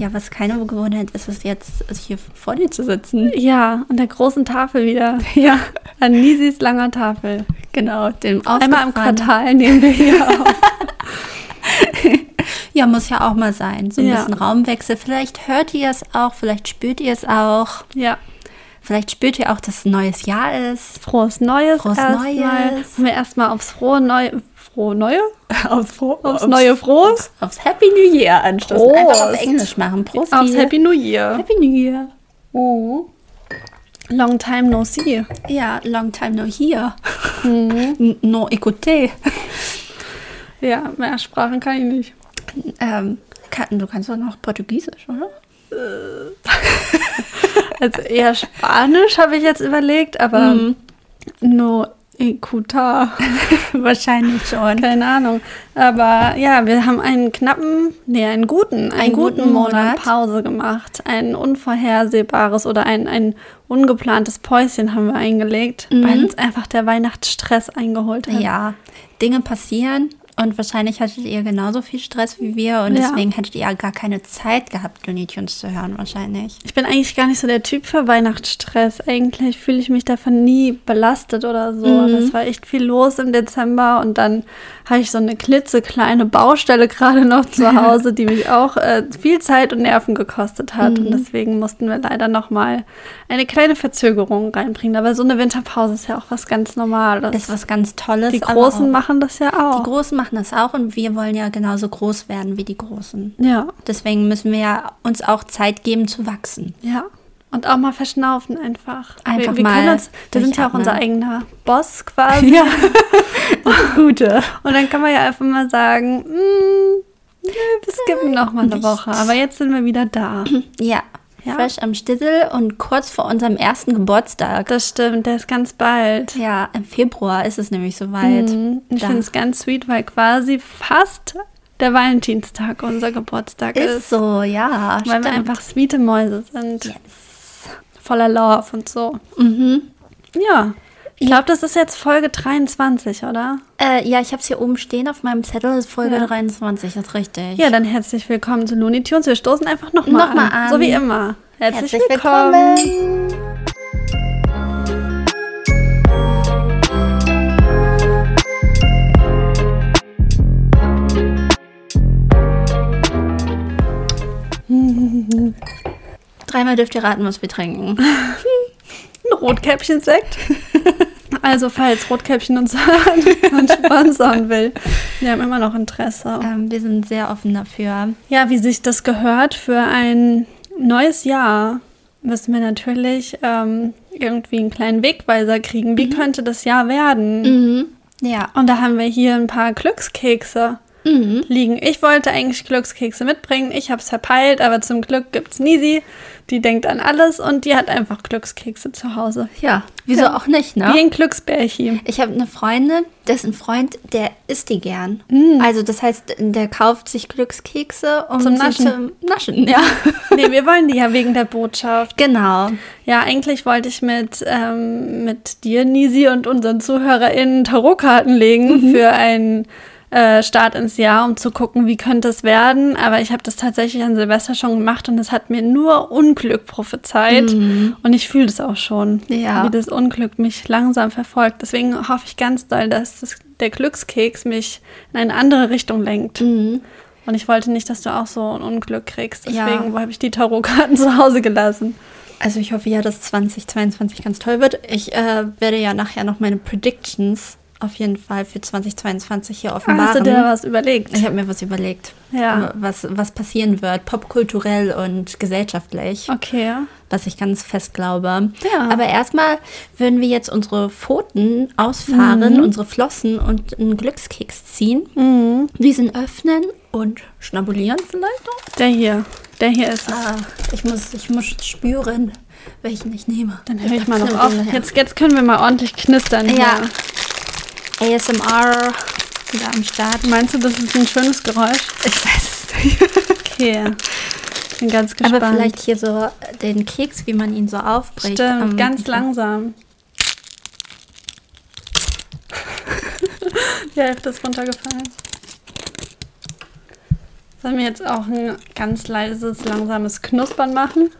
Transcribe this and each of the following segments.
Ja, was keine Gewohnheit ist, ist jetzt hier vor dir zu sitzen. Ja, an der großen Tafel wieder. Ja. An Nisis langer Tafel. Genau, dem Einmal im Quartal nehmen wir hier auf. ja, muss ja auch mal sein. So ein Ja. bisschen Raumwechsel. Vielleicht hört ihr es auch, vielleicht spürt ihr es auch. Ja. Vielleicht spürt ihr auch, dass es ein neues Jahr ist. Frohes Neues. Frohes erstmal. Neues. Haben wir erstmal aufs frohe Neue. Frohe Neue? Aufs, Fro Aufs neue Frohes? Aufs Happy New Year anstoßen. Prost. Einfach auf Englisch machen. Prost. Aufs Happy New Year. Happy New Year. Oh. Long time no see. Ja, long time no here. Mhm. No écouté. Ja, mehr Sprachen kann ich nicht. Ähm, kann, du kannst doch noch Portugiesisch, oder? Also eher Spanisch habe ich jetzt überlegt, aber Mhm. no ecuta. Wahrscheinlich schon. Keine Ahnung. Aber ja, wir haben einen knappen, nee, einen guten, einen, Einen guten, guten Monat, Monat. Pause gemacht. Ein unvorhersehbares oder ein, ein ungeplantes Päuschen haben wir eingelegt, weil uns einfach der Weihnachtsstress eingeholt hat. Ja, Dinge passieren und wahrscheinlich hattet ihr genauso viel Stress wie wir und Ja. deswegen hättet ihr gar keine Zeit gehabt, Looney Tunes zu hören wahrscheinlich. Ich bin eigentlich gar nicht so der Typ für Weihnachtsstress. Eigentlich fühle ich mich davon nie belastet oder so. Mhm. Es war echt viel los im Dezember und dann habe ich so eine klitzekleine Baustelle gerade noch zu Hause, die mich auch äh, viel Zeit und Nerven gekostet hat. Mhm. Und deswegen mussten wir leider noch mal eine kleine Verzögerung reinbringen. Aber so eine Winterpause ist ja auch was ganz Normales. Das ist was ganz Tolles. die Großen machen das ja auch. Die Großen machen das auch und wir wollen ja genauso groß werden wie die Großen. ja, Deswegen müssen wir ja uns auch Zeit geben zu wachsen. ja. Und auch mal verschnaufen einfach. Einfach wir, wir mal uns, wir sind ja auch unser eigener Boss quasi. Ja. Gute. Und dann kann man ja einfach mal sagen, "Mm, wir skippen noch mal eine. Woche. Aber jetzt sind wir wieder da. Ja. Ja. Fresh am Stissel und kurz vor unserem ersten Geburtstag. Das stimmt, der ist ganz bald. Ja, im Februar ist es nämlich soweit. Mhm. Ich finde es ganz sweet, weil quasi fast der Valentinstag unser Geburtstag ist. ist so, ja. weil wir stimmt. einfach sweete Mäuse sind. Yes. Voller Love und so. Mhm. Ja. Ich glaube, das ist jetzt Folge 23, oder? Äh, ja, ich habe es hier oben stehen auf meinem Zettel. Ist Folge Ja. 23, das ist richtig. Ja, dann herzlich willkommen zu Looney Tunes. Wir stoßen einfach nochmal Noch mal an. an. So wie immer. Herzlich, Herzlich willkommen. willkommen. Dreimal dürft ihr raten, was wir trinken. Rotkäppchen-Sekt. Also, falls Rotkäppchen uns sponsern will, wir haben immer noch Interesse. Ähm, wir sind sehr offen dafür. Ja, wie sich das gehört für ein neues Jahr, müssen wir natürlich ähm, irgendwie einen kleinen Wegweiser kriegen. Wie könnte das Jahr werden? Mhm. Ja. Und da haben wir hier ein paar Glückskekse Mhm. liegen. Ich wollte eigentlich Glückskekse mitbringen. Ich habe es verpeilt, aber zum Glück gibt es Nisi. Die denkt an alles und die hat einfach Glückskekse zu Hause. Ja, wieso Ja. auch nicht, ne? Wie ein Glücksbärchen. Ich habe eine Freundin, dessen Freund, der isst die gern. Mm. Also das heißt, der kauft sich Glückskekse um Zum Naschen. Zum Naschen, ja. Nee, wir wollen die ja wegen der Botschaft. genau. Ja, eigentlich wollte ich mit, ähm, mit dir, Nisi, und unseren ZuhörerInnen Tarotkarten legen für einen äh, Start ins Jahr, um zu gucken, wie könnte es werden. Aber ich habe das tatsächlich an Silvester schon gemacht und es hat mir nur Unglück prophezeit. Und ich fühle das auch schon, Ja. wie das Unglück mich langsam verfolgt. Deswegen hoffe ich ganz doll, dass das, der Glückskeks mich in eine andere Richtung lenkt. Mhm. Und ich wollte nicht, dass du auch so ein Unglück kriegst. Ja. Deswegen habe ich die Tarotkarten zu Hause gelassen. Also ich hoffe ja, dass 2022 ganz toll wird. Ich äh, werde ja nachher noch meine Predictions auf jeden Fall für 2022 hier offenbaren. Hast du dir was überlegt? ich habe mir was überlegt, Ja. was, was passieren wird, popkulturell und gesellschaftlich, Okay. was ich ganz fest glaube. Ja. Aber erstmal würden wir jetzt unsere Pfoten ausfahren, Mhm. unsere Flossen und einen Glückskeks ziehen, Mhm. diesen öffnen und schnabulieren vielleicht auch. Der hier. Der hier ist. Ah, ich muss, ich muss spüren, welchen ich nehme. Dann höre ich mal noch auf. Jetzt, jetzt können wir mal ordentlich knistern. Ja. Hier. ASMR wieder am Start. Meinst du, das ist ein schönes Geräusch? Ich weiß es nicht. Okay. Bin ganz gespannt. Aber vielleicht hier so den Keks, wie man ihn so aufbricht. Stimmt, Ähm, ganz langsam. Die Hälfte ist runtergefallen. Sollen wir jetzt auch ein ganz leises, langsames Knuspern machen?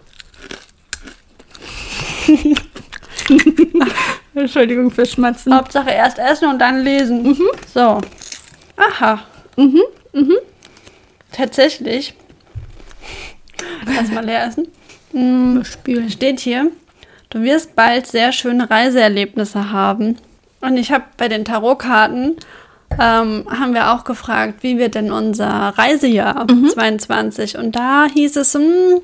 Entschuldigung für Schmatzen. Hauptsache erst essen und dann lesen. So. Aha. Mhm. Mhm. Tatsächlich. Erstmal leer essen. Mm, steht hier, du wirst bald sehr schöne Reiseerlebnisse haben. Und ich habe bei den Tarotkarten ähm, haben wir auch gefragt, wie wird denn unser Reisejahr 22? Und da hieß es, hm,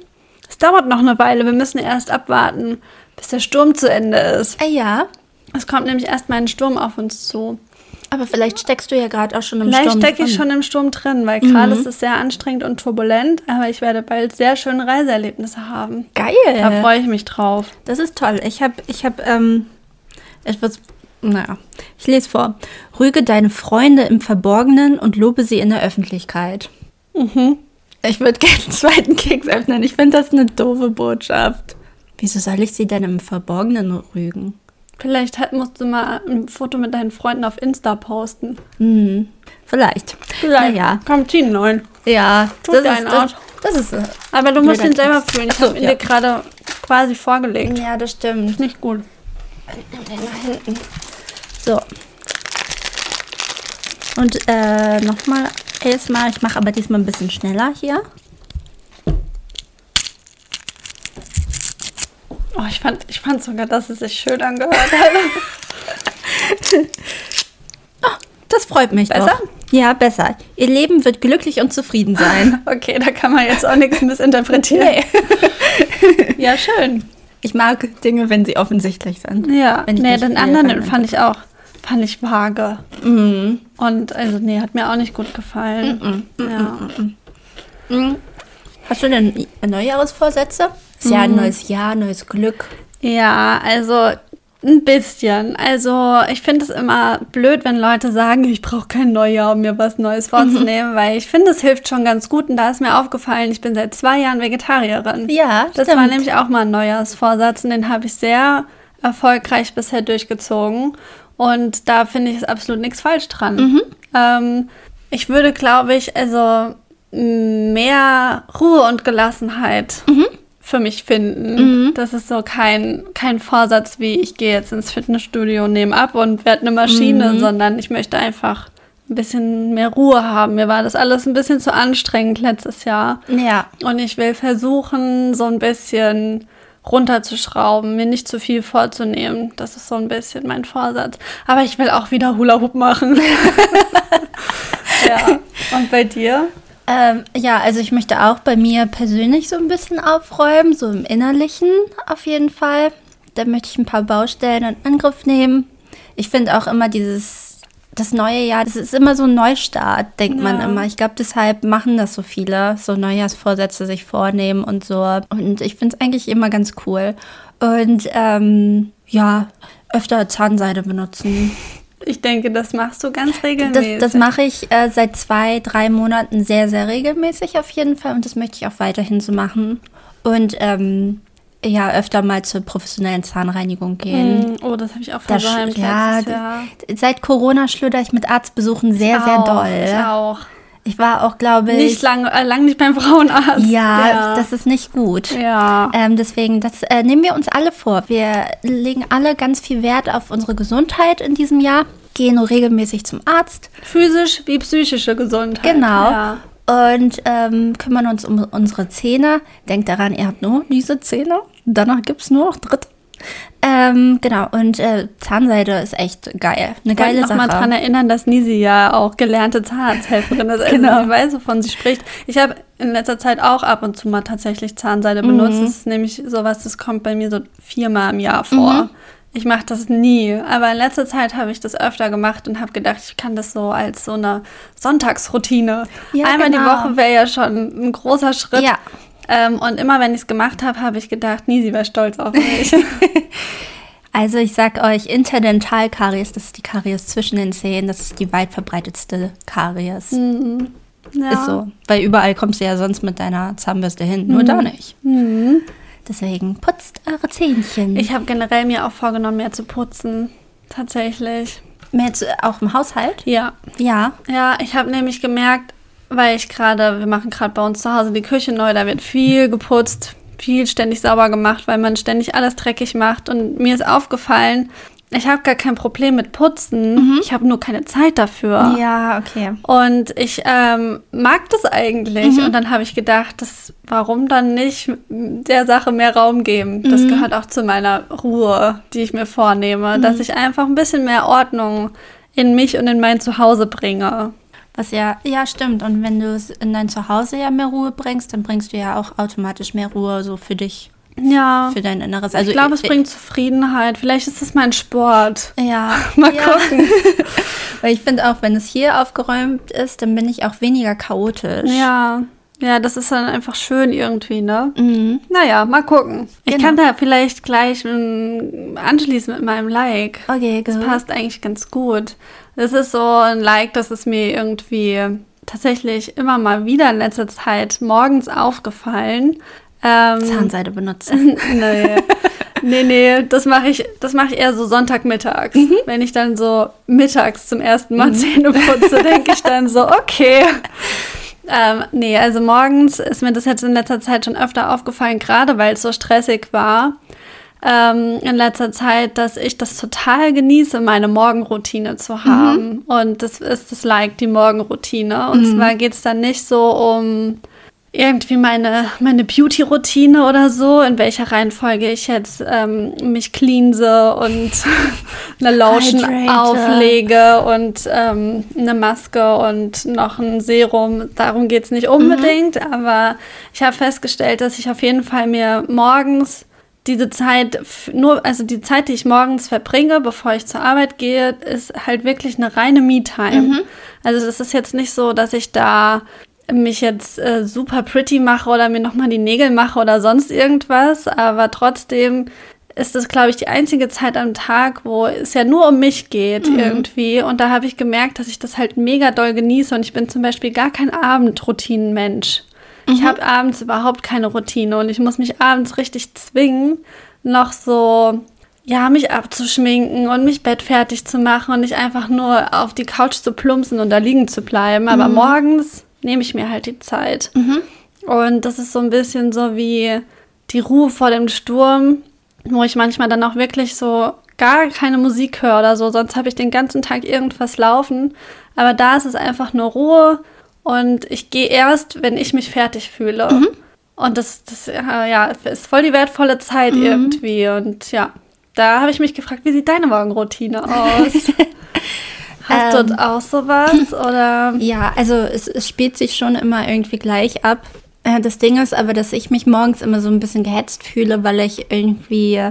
es dauert noch eine Weile, wir müssen erst abwarten, bis der Sturm zu Ende ist. Ah ja, Es kommt nämlich erstmal ein Sturm auf uns zu. aber vielleicht steckst du ja gerade auch schon im Vielleicht Sturm stecke ich drin. schon im Sturm drin, weil gerade ist es sehr anstrengend und turbulent, aber ich werde bald sehr schöne Reiseerlebnisse haben. Geil. Da freue ich mich drauf. Das ist toll. Ich habe ich hab, ähm, etwas, naja, ich lese vor. Rüge deine Freunde im Verborgenen und lobe sie in der Öffentlichkeit. Mhm. Ich würde gerne einen zweiten Keks öffnen. Ich finde das eine doofe Botschaft. Wieso soll ich sie denn im Verborgenen rügen? Vielleicht halt musst du mal ein Foto mit deinen Freunden auf Insta posten. Hm, vielleicht. Naja, Komm, zieh einen neuen. ja, Tut das ist, das, das ist, äh, Aber du musst ihn selber fühlen. Ich so, habe ihn ja. dir gerade quasi vorgelegt. ja, das stimmt. Nicht gut. Den nach hinten. So. Und äh, nochmal erstmal, ich mache aber diesmal ein bisschen schneller hier. Oh, ich fand, ich fand sogar, dass es sich schön angehört hat. Das freut mich Besser? Doch. Ja, besser. Ihr Leben wird glücklich und zufrieden sein. okay, da kann man jetzt auch nichts missinterpretieren. Ja, schön. Ich mag Dinge, wenn sie offensichtlich sind. Ja, nee, den anderen fand ich auch, fand ich vage. Mhm. Und also, nee, hat mir auch nicht gut gefallen. Ja. Mhm. Hast du denn Neujahresvorsätze? Ist ja ein neues Jahr, neues Glück. ja, also ein bisschen. Also ich finde es immer blöd, wenn Leute sagen, ich brauche kein Neujahr, um mir was Neues vorzunehmen, weil ich finde, es hilft schon ganz gut. Und da ist mir aufgefallen, ich bin seit zwei Jahren Vegetarierin. Ja, Das stimmt. war nämlich auch mal ein Neujahrsvorsatz und den habe ich sehr erfolgreich bisher durchgezogen. Und da finde ich es absolut nichts falsch dran. Mhm. Ähm, ich würde, glaube ich, also mehr Ruhe und Gelassenheit Mhm. Für mich finden. Das ist so kein, kein Vorsatz wie ich gehe jetzt ins Fitnessstudio, nehme ab und werde eine Maschine, Mhm. sondern ich möchte einfach ein bisschen mehr Ruhe haben. Mir war das alles ein bisschen zu anstrengend letztes Jahr. Ja. Und ich will versuchen, so ein bisschen runterzuschrauben, mir nicht zu viel vorzunehmen. Das ist so ein bisschen mein Vorsatz. Aber ich will auch wieder Hula Hoop machen. ja. Und bei dir? Ähm, ja, also ich möchte auch bei mir persönlich so ein bisschen aufräumen, so im Innerlichen auf jeden Fall. Da möchte ich ein paar Baustellen in Angriff nehmen. Ich finde auch immer dieses, das neue Jahr, das ist immer so ein Neustart, denkt man Ja. immer. Ich glaube, deshalb machen das so viele, so Neujahrsvorsätze sich vornehmen und so. Und ich finde es eigentlich immer ganz cool. Und ähm, ja, öfter Zahnseide benutzen. Ich denke, das machst du ganz Das, regelmäßig. das mache ich äh, seit zwei, drei Monaten sehr, sehr regelmäßig auf jeden Fall und das möchte ich auch weiterhin so machen. Und ähm, ja, öfter mal zur professionellen Zahnreinigung gehen. Hm, Oh, das habe ich auch Das versäumt ja, Jahr. Seit Corona schludere ich mit Arztbesuchen sehr, sehr Auch, doll. Ich auch. Ich war auch, glaube ich. Nicht lang, äh, lang nicht beim Frauenarzt. ja, das ist nicht gut. Ja. Ähm, deswegen, das äh, nehmen wir uns alle vor. Wir legen alle ganz viel Wert auf unsere Gesundheit in diesem Jahr, gehen regelmäßig zum Arzt. Physisch wie psychische Gesundheit. Genau. Ja. Und ähm, kümmern uns um unsere Zähne. Denkt daran, ihr habt nur diese Zähne. Danach gibt es nur noch dritte. Ähm, genau, und äh, Zahnseide ist echt geil. Eine Ich geile noch Sache. mal daran erinnern, dass Nisi ja auch gelernte Zahnarzthelferin ist. Also Genau. sie weiß, wovon sie spricht. Ich habe in letzter Zeit auch ab und zu mal tatsächlich Zahnseide Mhm. benutzt. Das ist nämlich sowas, das kommt bei mir so viermal im Jahr vor. Mhm. Ich mache das nie, aber in letzter Zeit habe ich das öfter gemacht und habe gedacht, ich kann das so als so eine Sonntagsroutine. Ja, Einmal die genau. Woche wäre ja schon ein großer Schritt. Ja. Ähm, und immer wenn ich es gemacht habe, habe ich gedacht, Nisi wäre stolz auf mich. Also ich sag euch, Interdentalkaries, das ist die Karies zwischen den Zähnen, das ist die weit verbreitetste Karies. Mhm. ja. Ist so. Weil überall kommst du ja sonst mit deiner Zahnbürste hin, nur da nicht. Mhm. Deswegen putzt eure Zähnchen. Ich habe generell mir auch vorgenommen, mehr zu putzen. Tatsächlich. Mit auch im Haushalt? Ja. Ja. Ja, ich habe nämlich gemerkt, weil ich gerade, wir machen gerade bei uns zu Hause die Küche neu, da wird viel geputzt, viel ständig sauber gemacht, weil man ständig alles dreckig macht. Und mir ist aufgefallen, ich habe gar kein Problem mit Putzen. Mhm. Ich habe nur keine Zeit dafür. Ja, okay. Und ich ähm, mag das eigentlich. Mhm. Und dann habe ich gedacht, das, warum dann nicht der Sache mehr Raum geben? Das mhm. gehört auch zu meiner Ruhe, die ich mir vornehme, dass mhm. ich einfach ein bisschen mehr Ordnung in mich und in mein Zuhause bringe. Was ja, ja, stimmt. Und wenn du es in dein Zuhause ja mehr Ruhe bringst, dann bringst du ja auch automatisch mehr Ruhe so für dich. Ja. Für dein Inneres. Also ich glaube, es bringt Zufriedenheit. Vielleicht ist es mein Sport. Ja. Mal ja. gucken. Weil ich finde auch, wenn es hier aufgeräumt ist, dann bin ich auch weniger chaotisch. Ja. Ja, das ist dann einfach schön irgendwie, ne? Mhm. Naja, mal gucken. Genau. Ich kann da vielleicht gleich anschließen mit meinem Like. Okay, gut. Das passt eigentlich ganz gut. Das ist so ein Like, das ist mir irgendwie tatsächlich immer mal wieder in letzter Zeit morgens aufgefallen. Ähm, Zahnseide benutzen. nee. nee, nee, das mache ich, das mache ich eher so Sonntagmittags. Mhm. Wenn ich dann so mittags zum ersten Mal mhm. Zähne putze, denke ich dann so, okay. Ähm, nee, also morgens ist mir das jetzt in letzter Zeit schon öfter aufgefallen, gerade weil es so stressig war ähm, in letzter Zeit, dass ich das total genieße, meine Morgenroutine zu haben. Mhm. Und das ist das Like, die Morgenroutine. Und mhm. zwar geht es dann nicht so um irgendwie meine, meine Beauty-Routine oder so, in welcher Reihenfolge ich jetzt ähm, mich cleanse und eine Lotion Hydrate. auflege und ähm, eine Maske und noch ein Serum. Darum geht es nicht unbedingt, mhm. aber ich habe festgestellt, dass ich auf jeden Fall mir morgens diese Zeit, nur, also die Zeit, die ich morgens verbringe, bevor ich zur Arbeit gehe, ist halt wirklich eine reine Me-Time. Mhm. Also das ist jetzt nicht so, dass ich da mich jetzt äh, super pretty mache oder mir nochmal die Nägel mache oder sonst irgendwas, aber trotzdem ist das, glaube ich, die einzige Zeit am Tag, wo es ja nur um mich geht mhm. irgendwie. Und da habe ich gemerkt, dass ich das halt mega doll genieße und ich bin zum Beispiel gar kein Abendroutinenmensch. Mhm. Ich habe abends überhaupt keine Routine und ich muss mich abends richtig zwingen, noch so ja, mich abzuschminken und mich bettfertig zu machen und nicht einfach nur auf die Couch zu plumpsen und da liegen zu bleiben. Aber mhm. morgens nehme ich mir halt die Zeit. Mhm. Und das ist so ein bisschen so wie die Ruhe vor dem Sturm, wo ich manchmal dann auch wirklich so gar keine Musik höre oder so, sonst habe ich den ganzen Tag irgendwas laufen. Aber da ist es einfach nur Ruhe und ich gehe erst, wenn ich mich fertig fühle. Mhm. Und das, das ja, ist voll die wertvolle Zeit mhm. irgendwie. Und ja, da habe ich mich gefragt, wie sieht deine Morgenroutine aus? Hast ähm, du auch sowas? Oder? Ja, also es, es spielt sich schon immer irgendwie gleich ab. Äh, das Ding ist aber, dass ich mich morgens immer so ein bisschen gehetzt fühle, weil ich irgendwie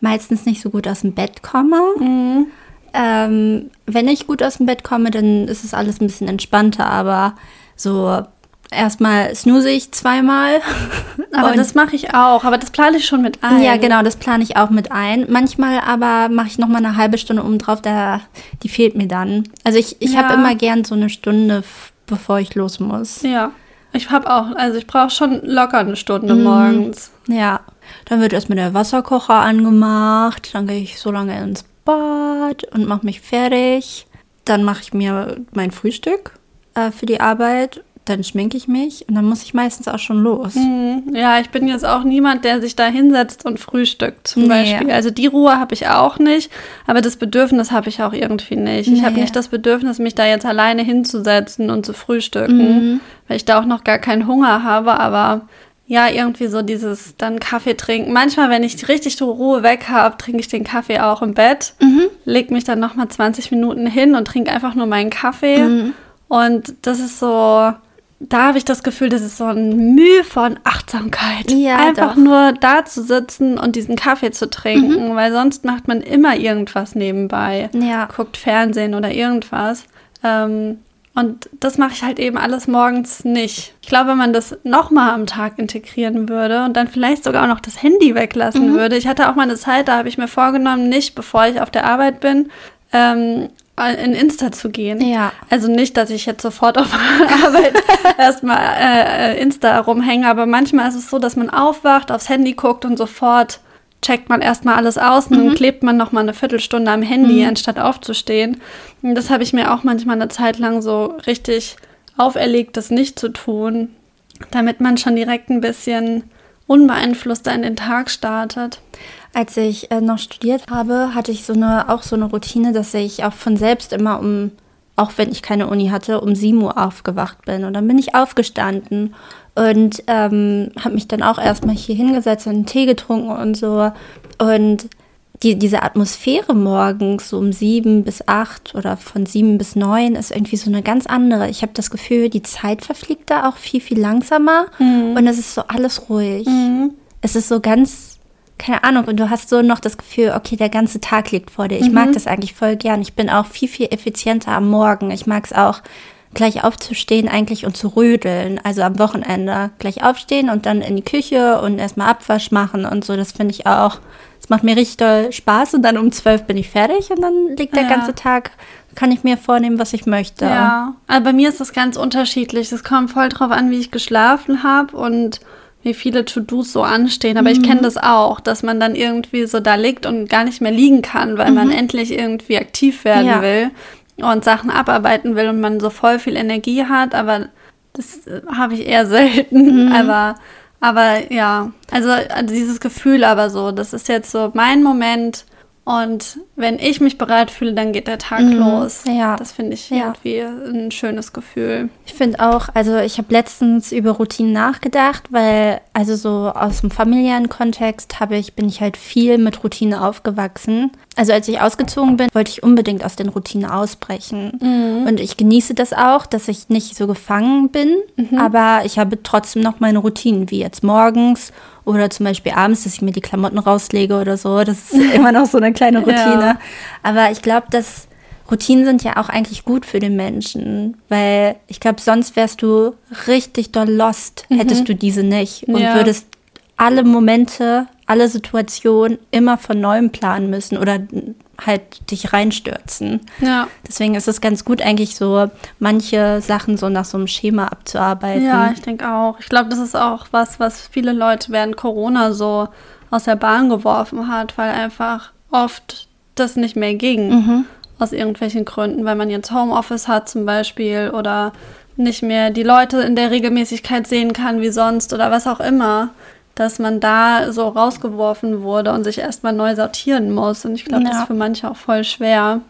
meistens nicht so gut aus dem Bett komme. Mhm. Ähm, wenn ich gut aus dem Bett komme, dann ist es alles ein bisschen entspannter, aber so erstmal snooze ich zweimal. Aber und das mache ich auch, aber das plane ich schon mit ein. Ja, genau, das plane ich auch mit ein. Manchmal aber mache ich noch mal eine halbe Stunde oben drauf, da, die fehlt mir dann. Also ich, ich ja. habe immer gern so eine Stunde, bevor ich los muss. Ja, ich habe auch, also ich brauche schon locker eine Stunde mm, morgens. Ja, dann wird erstmal der Wasserkocher angemacht, dann gehe ich so lange ins Bad und mache mich fertig. Dann mache ich mir mein Frühstück äh, für die Arbeit dann schminke ich mich und dann muss ich meistens auch schon los. Mhm. Ja, ich bin jetzt auch niemand, der sich da hinsetzt und frühstückt zum nee. Beispiel. Also die Ruhe habe ich auch nicht, aber das Bedürfnis habe ich auch irgendwie nicht. Nee. Ich habe nicht das Bedürfnis, mich da jetzt alleine hinzusetzen und zu frühstücken, mhm. weil ich da auch noch gar keinen Hunger habe, aber ja, irgendwie so dieses dann Kaffee trinken. Manchmal, wenn ich richtig die Ruhe weg habe, trinke ich den Kaffee auch im Bett, mhm. leg mich dann nochmal 20 Minuten hin und trinke einfach nur meinen Kaffee. Mhm. Und das ist so, da habe ich das Gefühl, das ist so ein Mühe von Achtsamkeit. Ja, Einfach doch. nur da zu sitzen und diesen Kaffee zu trinken, mhm. weil sonst macht man immer irgendwas nebenbei. Ja. Guckt Fernsehen oder irgendwas. Ähm, und das mache ich halt eben alles morgens nicht. Ich glaube, wenn man das nochmal am Tag integrieren würde und dann vielleicht sogar auch noch das Handy weglassen mhm. würde. Ich hatte auch mal eine Zeit, da habe ich mir vorgenommen, nicht bevor ich auf der Arbeit bin, ähm, in Insta zu gehen. Ja. Also nicht, dass ich jetzt sofort auf Arbeit erstmal äh, Insta rumhänge, aber manchmal ist es so, dass man aufwacht, aufs Handy guckt und sofort checkt man erstmal alles aus und mhm. dann klebt man noch mal eine Viertelstunde am Handy, mhm. anstatt aufzustehen. Und das habe ich mir auch manchmal eine Zeit lang so richtig auferlegt, das nicht zu tun, damit man schon direkt ein bisschen unbeeinflusster in den Tag startet. Als ich äh, noch studiert habe, hatte ich so eine, auch so eine Routine, dass ich auch von selbst immer um, auch wenn ich keine Uni hatte, um 7 Uhr aufgewacht bin. Und dann bin ich aufgestanden und ähm, habe mich dann auch erstmal hier hingesetzt und einen Tee getrunken und so. Und die, diese Atmosphäre morgens so um sieben bis acht oder von sieben bis neun ist irgendwie so eine ganz andere. Ich habe das Gefühl, die Zeit verfliegt da auch viel, viel langsamer mhm. und es ist so alles ruhig. Mhm. Es ist so ganz, keine Ahnung, und du hast so noch das Gefühl, okay, der ganze Tag liegt vor dir. Ich mhm. mag das eigentlich voll gern. Ich bin auch viel, viel effizienter am Morgen. Ich mag es auch, gleich aufzustehen eigentlich und zu rödeln. Also am Wochenende gleich aufstehen und dann in die Küche und erstmal Abwasch machen und so. Das finde ich auch es macht mir richtig doll Spaß und dann um zwölf bin ich fertig und dann liegt der ja. ganze Tag, kann ich mir vornehmen, was ich möchte. Ja, aber bei mir ist das ganz unterschiedlich. Es kommt voll drauf an, wie ich geschlafen habe und wie viele To-Dos so anstehen. Aber mhm. ich kenne das auch, dass man dann irgendwie so da liegt und gar nicht mehr liegen kann, weil mhm. man endlich irgendwie aktiv werden ja. will und Sachen abarbeiten will und man so voll viel Energie hat. Aber das äh, habe ich eher selten. Mhm. Aber aber ja, also, also dieses Gefühl aber so, das ist jetzt so mein Moment, und wenn ich mich bereit fühle, dann geht der Tag mhm. los. Ja. Das finde ich ja. irgendwie ein schönes Gefühl. Ich finde auch, also ich habe letztens über Routinen nachgedacht, weil also so aus dem familiären Kontext habe ich, bin ich halt viel mit Routine aufgewachsen. Also als ich ausgezogen bin, wollte ich unbedingt aus den Routinen ausbrechen. Mhm. Und ich genieße das auch, dass ich nicht so gefangen bin, mhm. aber ich habe trotzdem noch meine Routinen, wie jetzt morgens oder zum Beispiel abends, dass ich mir die Klamotten rauslege oder so. Das ist immer noch so eine kleine Routine. Ja. Aber ich glaube, dass Routinen sind ja auch eigentlich gut für den Menschen, weil ich glaube, sonst wärst du richtig doll lost, mhm. hättest du diese nicht und ja. würdest alle Momente, alle Situationen immer von neuem planen müssen oder halt dich reinstürzen. Ja. Deswegen ist es ganz gut, eigentlich so manche Sachen so nach so einem Schema abzuarbeiten. Ja, ich denke auch. Ich glaube, das ist auch was, was viele Leute während Corona so aus der Bahn geworfen hat, weil einfach oft das nicht mehr ging. Mhm. Aus irgendwelchen Gründen, weil man jetzt Homeoffice hat zum Beispiel oder nicht mehr die Leute in der Regelmäßigkeit sehen kann wie sonst oder was auch immer dass man da so rausgeworfen wurde und sich erstmal neu sortieren muss. Und ich glaube, ja. das ist für manche auch voll schwer.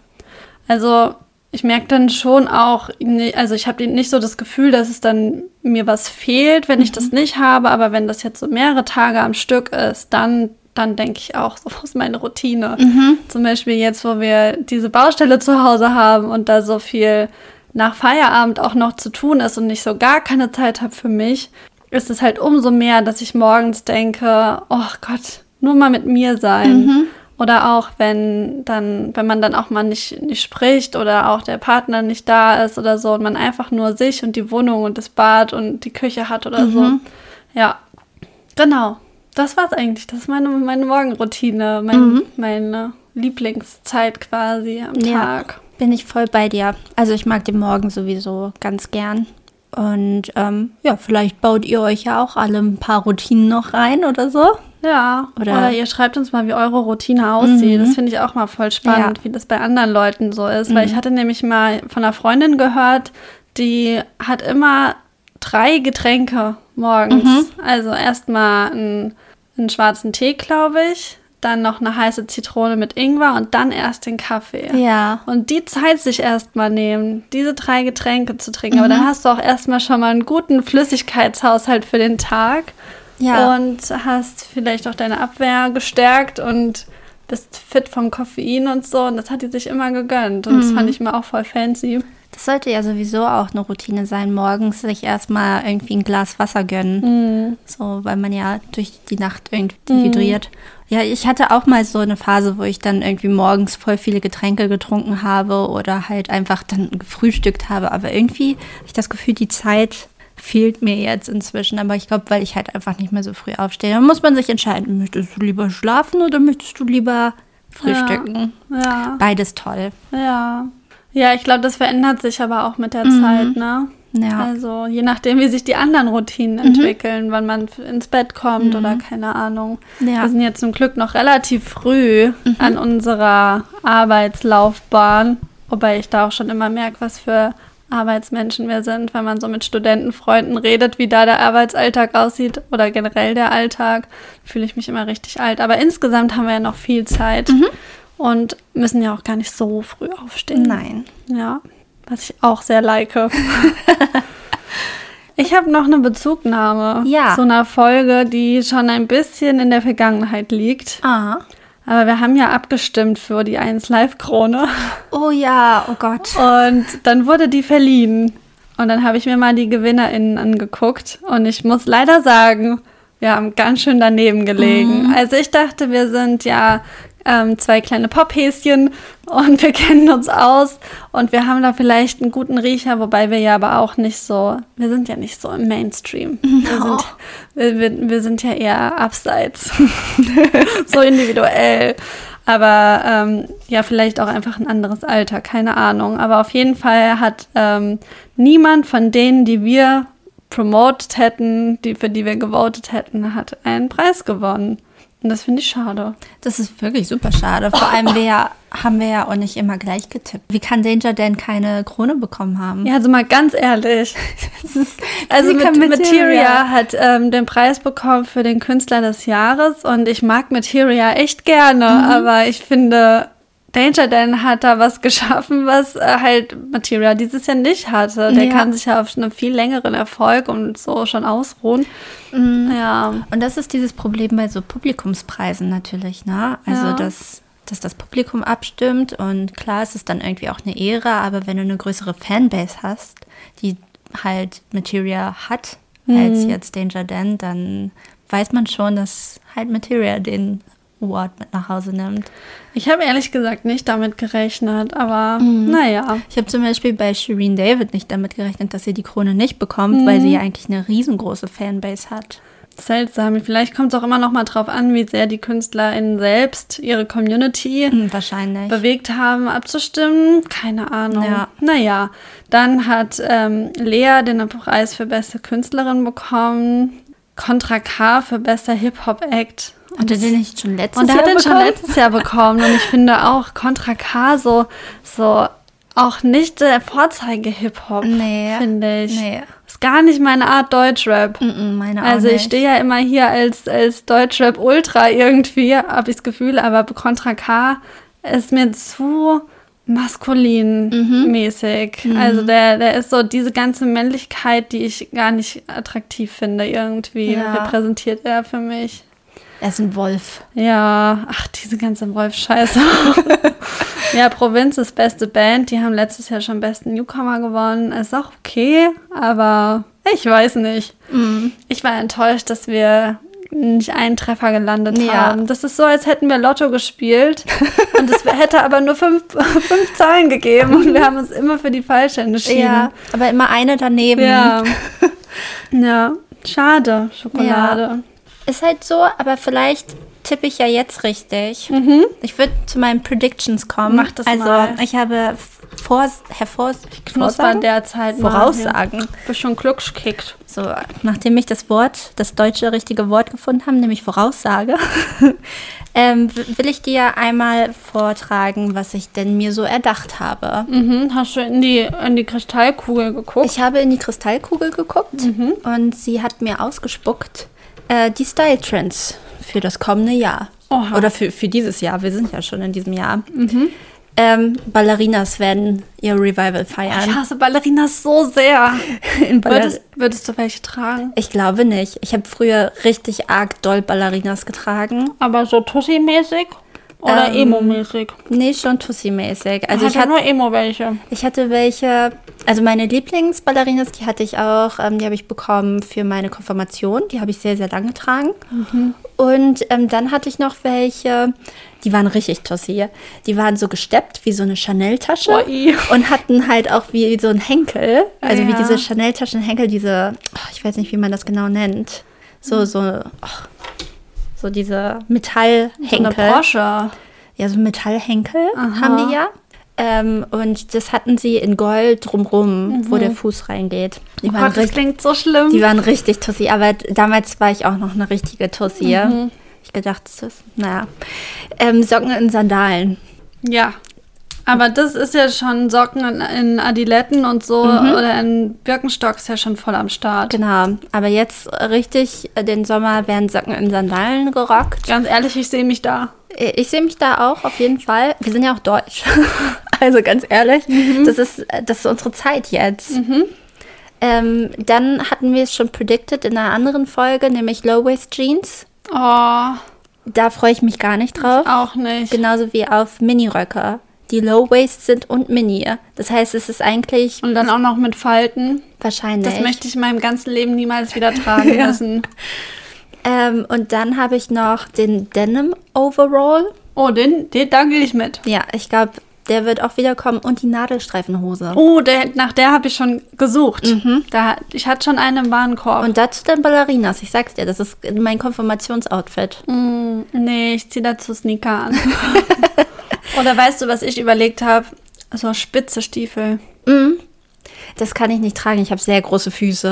Also ich merke dann schon auch, also ich habe nicht so das Gefühl, dass es dann mir was fehlt, wenn mhm. ich das mhm. nicht habe, aber wenn das jetzt so mehrere Tage am Stück ist, dann, dann denke ich auch, so was meine Routine. Mhm. Zum Beispiel jetzt, wo wir diese Baustelle zu Hause haben und da so viel nach Feierabend auch noch zu tun ist und ich so gar keine Zeit habe für mich, ist es halt umso mehr, dass ich morgens denke, oh Gott, nur mal mit mir sein. Mhm. Oder auch wenn dann, wenn man dann auch mal nicht, nicht spricht oder auch der Partner nicht da ist oder so und man einfach nur sich und die Wohnung und das Bad und die Küche hat oder mhm. so. Ja, genau. Das war's eigentlich. Das ist meine, meine Morgenroutine, mein, mhm. meine Lieblingszeit quasi am ja, Tag. Bin ich voll bei dir. Also ich mag den Morgen sowieso ganz gern. Und ähm, ja, vielleicht baut ihr euch ja auch alle ein paar Routinen noch rein oder so. Ja, oder, oder ihr schreibt uns mal, wie eure Routine aussieht. Mhm. Das finde ich auch mal voll spannend, ja. wie das bei anderen Leuten so ist. Mhm. Weil ich hatte nämlich mal von einer Freundin gehört, die hat immer drei Getränke morgens. Mhm. Also erstmal einen, einen schwarzen Tee, glaube ich dann noch eine heiße Zitrone mit Ingwer und dann erst den Kaffee. Ja. Und die Zeit sich erstmal nehmen, diese drei Getränke zu trinken. Mhm. Aber dann hast du auch erstmal schon mal einen guten Flüssigkeitshaushalt für den Tag. Ja. Und hast vielleicht auch deine Abwehr gestärkt und bist fit vom Koffein und so. Und das hat die sich immer gegönnt. Und mhm. das fand ich immer auch voll fancy. Das sollte ja sowieso auch eine Routine sein, morgens sich erstmal irgendwie ein Glas Wasser gönnen. Mm. So, weil man ja durch die Nacht irgendwie dehydriert. Mm. Ja, ich hatte auch mal so eine Phase, wo ich dann irgendwie morgens voll viele Getränke getrunken habe oder halt einfach dann gefrühstückt habe. Aber irgendwie habe ich das Gefühl, die Zeit fehlt mir jetzt inzwischen. Aber ich glaube, weil ich halt einfach nicht mehr so früh aufstehe. Dann muss man sich entscheiden, möchtest du lieber schlafen oder möchtest du lieber frühstücken? Ja. ja. Beides toll. Ja. Ja, ich glaube, das verändert sich aber auch mit der mhm. Zeit, ne? Ja. Also je nachdem, wie sich die anderen Routinen mhm. entwickeln, wann man ins Bett kommt mhm. oder keine Ahnung. Ja. Wir sind jetzt zum Glück noch relativ früh mhm. an unserer Arbeitslaufbahn, wobei ich da auch schon immer merke, was für Arbeitsmenschen wir sind, wenn man so mit Studentenfreunden redet, wie da der Arbeitsalltag aussieht oder generell der Alltag, fühle ich mich immer richtig alt. Aber insgesamt haben wir ja noch viel Zeit Mhm. und müssen ja auch gar nicht so früh aufstehen. Nein. Ja, was ich auch sehr like. ich habe noch eine Bezugnahme Ja. zu einer Folge, die schon ein bisschen in der Vergangenheit liegt. Ah. Aber wir haben ja abgestimmt für die 1 Live-Krone. Oh ja, oh Gott. Und dann wurde die verliehen. Und dann habe ich mir mal die GewinnerInnen angeguckt. Und ich muss leider sagen, wir haben ganz schön daneben gelegen. Also ich dachte, wir sind ja ähm, zwei kleine Pophäschen und wir kennen uns aus und wir haben da vielleicht einen guten Riecher, wobei wir ja aber auch nicht so, wir sind ja nicht so im Mainstream. Wir, sind, wir, wir, wir sind ja eher abseits, so individuell. Aber ähm, ja, vielleicht auch einfach ein anderes Alter, keine Ahnung. Aber auf jeden Fall hat ähm, niemand von denen, die wir promoted hätten, die, für die wir gewotet hätten, hat einen Preis gewonnen. Und das finde ich schade. Das ist wirklich super schade. Vor allem wir ja, haben wir ja auch nicht immer gleich getippt. Wie kann Danger denn keine Krone bekommen haben? Ja, also mal ganz ehrlich. Also Sie mit, Materia. Materia. hat ähm, den Preis bekommen für den Künstler des Jahres und ich mag Materia echt gerne, aber ich finde, Danger Dan hat da was geschaffen, was äh, halt Materia dieses Jahr nicht hatte. Der Ja. kann sich ja auf einen viel längeren Erfolg und so schon ausruhen. Ja. Und das ist dieses Problem bei so Publikumspreisen natürlich, ne? Also, Ja. dass, dass das Publikum abstimmt und klar, es ist dann irgendwie auch eine Ehre, aber wenn du eine größere Fanbase hast, die halt Materia hat, als jetzt Danger Dan, dann weiß man schon, dass halt Materia den Award mit nach Hause nimmt. Ich habe ehrlich gesagt nicht damit gerechnet, aber naja. Ich habe zum Beispiel bei Shireen David nicht damit gerechnet, dass sie die Krone nicht bekommt, weil sie ja eigentlich eine riesengroße Fanbase hat. Seltsam. Vielleicht kommt es auch immer noch mal drauf an, wie sehr die KünstlerInnen selbst ihre Community Hm, wahrscheinlich. bewegt haben, abzustimmen. Keine Ahnung. Ja. Naja, dann hat ähm, Lea den Preis für beste Künstlerin bekommen. Contra K für bester Hip-Hop-Act. Hat er den nicht schon letztes Und Jahr hat den schon bekommen? letztes Jahr bekommen. Und ich finde auch Contra K so, so auch nicht der Vorzeige-Hip-Hop, Nee. finde ich. Nee. Ist gar nicht meine Art Deutschrap. Mm-mm, meine auch Also ich stehe ja immer hier als, als Deutschrap Ultra irgendwie, habe ich das Gefühl, aber Contra K ist mir zu maskulin Mhm. mäßig. Also der, der ist so diese ganze Männlichkeit, die ich gar nicht attraktiv finde, irgendwie Ja. repräsentiert er für mich. Er ist ein Wolf. Ja, ach, diese ganze Wolf-Scheiße. ja, Provinz ist beste Band. Die haben letztes Jahr schon besten Newcomer gewonnen. Ist auch okay, aber ich weiß nicht. Mm. Ich war enttäuscht, dass wir nicht einen Treffer gelandet Ja. haben. Das ist so, als hätten wir Lotto gespielt und es hätte aber nur fünf, fünf Zahlen gegeben und wir haben uns immer für die falsche entschieden. Ja, aber immer eine daneben. Ja. ja. Schade, Schokolade. Ist halt so, aber vielleicht tippe ich ja jetzt richtig. Ich würde zu meinen Predictions kommen. Mhm. Mach das also, mal. ich habe vor, hervor, Knusper Vorsagen? derzeit mal. Voraussagen. Ja. Bist schon Glück gekickt. So, nachdem ich das Wort, das deutsche richtige Wort gefunden habe, nämlich Voraussage, ähm, will ich dir einmal vortragen, was ich denn mir so erdacht habe. Mhm. Hast du in die, in die Kristallkugel geguckt? Ich habe in die Kristallkugel geguckt und sie hat mir ausgespuckt äh, die Style Trends für das kommende Jahr. Oha. Oder für, für dieses Jahr. Wir sind ja schon in diesem Jahr. Ähm, Ballerinas werden ihr Revival ich feiern. hasse Ballerinas so sehr. In Baller Würdest, würdest du welche tragen? ich glaube nicht. Ich habe früher richtig arg doll Ballerinas getragen. Aber so Tussi-mäßig? Oder Ähm, Emo-mäßig? Nee, schon Tussi-mäßig. Also Also ich, hatte hat, nur Emo welche. ich hatte welche, also meine Lieblingsballerinas, die hatte ich auch, ähm, die habe ich bekommen für meine Konfirmation. Die habe ich sehr, sehr lange getragen. Und ähm, dann hatte ich noch welche, die waren richtig Tussi. Die waren so gesteppt wie so eine Chanel-Tasche und hatten halt auch wie so ein Henkel, also wie Ja. diese Chanel-Taschenhenkel, diese, oh, ich weiß nicht, wie man das genau nennt. So, so, oh, so diese So Metallhenkel. eine Porsche. Ja, so Metallhenkel Aha. haben die ja. Ähm, und das hatten sie in Gold drumrum, wo der Fuß reingeht. Die, Mhm. Oh waren, Gott, das richtig, klingt so schlimm. die waren richtig Tussi, aber damals war ich auch noch eine richtige Tussi. Ich gedacht, das naja. Ähm, Socken in Sandalen. ja. Aber das ist ja schon Socken in, in Adiletten und so oder in Birkenstock ist ja schon voll am Start. Genau, aber jetzt richtig äh, den Sommer werden Socken in Sandalen gerockt. Ganz ehrlich, ich sehe mich da. Äh, Ich sehe mich da auch auf jeden Fall. Wir sind ja auch deutsch. also ganz ehrlich, das, ist, äh, das ist unsere Zeit jetzt. Ähm, dann hatten wir es schon predicted in einer anderen Folge, nämlich Low-Waist Jeans. Oh, Da freue ich mich gar nicht drauf. auch nicht. Genauso wie auf Mini-Röcke, die Low-Waist sind und Mini. Das heißt, es ist eigentlich Und dann auch noch mit Falten. wahrscheinlich. Das möchte ich in meinem ganzen Leben niemals wieder tragen Ja. müssen. ähm, und dann habe ich noch den Denim Overall. Oh, den, den, da gehe ich mit. Ja, ich glaube, der wird auch wiederkommen. Und die Nadelstreifenhose. Oh, der, nach der habe ich schon gesucht. Da, ich hatte schon eine im Warenkorb. Und dazu dann Ballerinas. Ich sag's dir, das ist mein Konfirmationsoutfit. Mm, nee, ich ziehe dazu Sneaker an. Oder weißt du, was ich überlegt habe? So spitze Stiefel. Das kann ich nicht tragen. Ich habe sehr große Füße.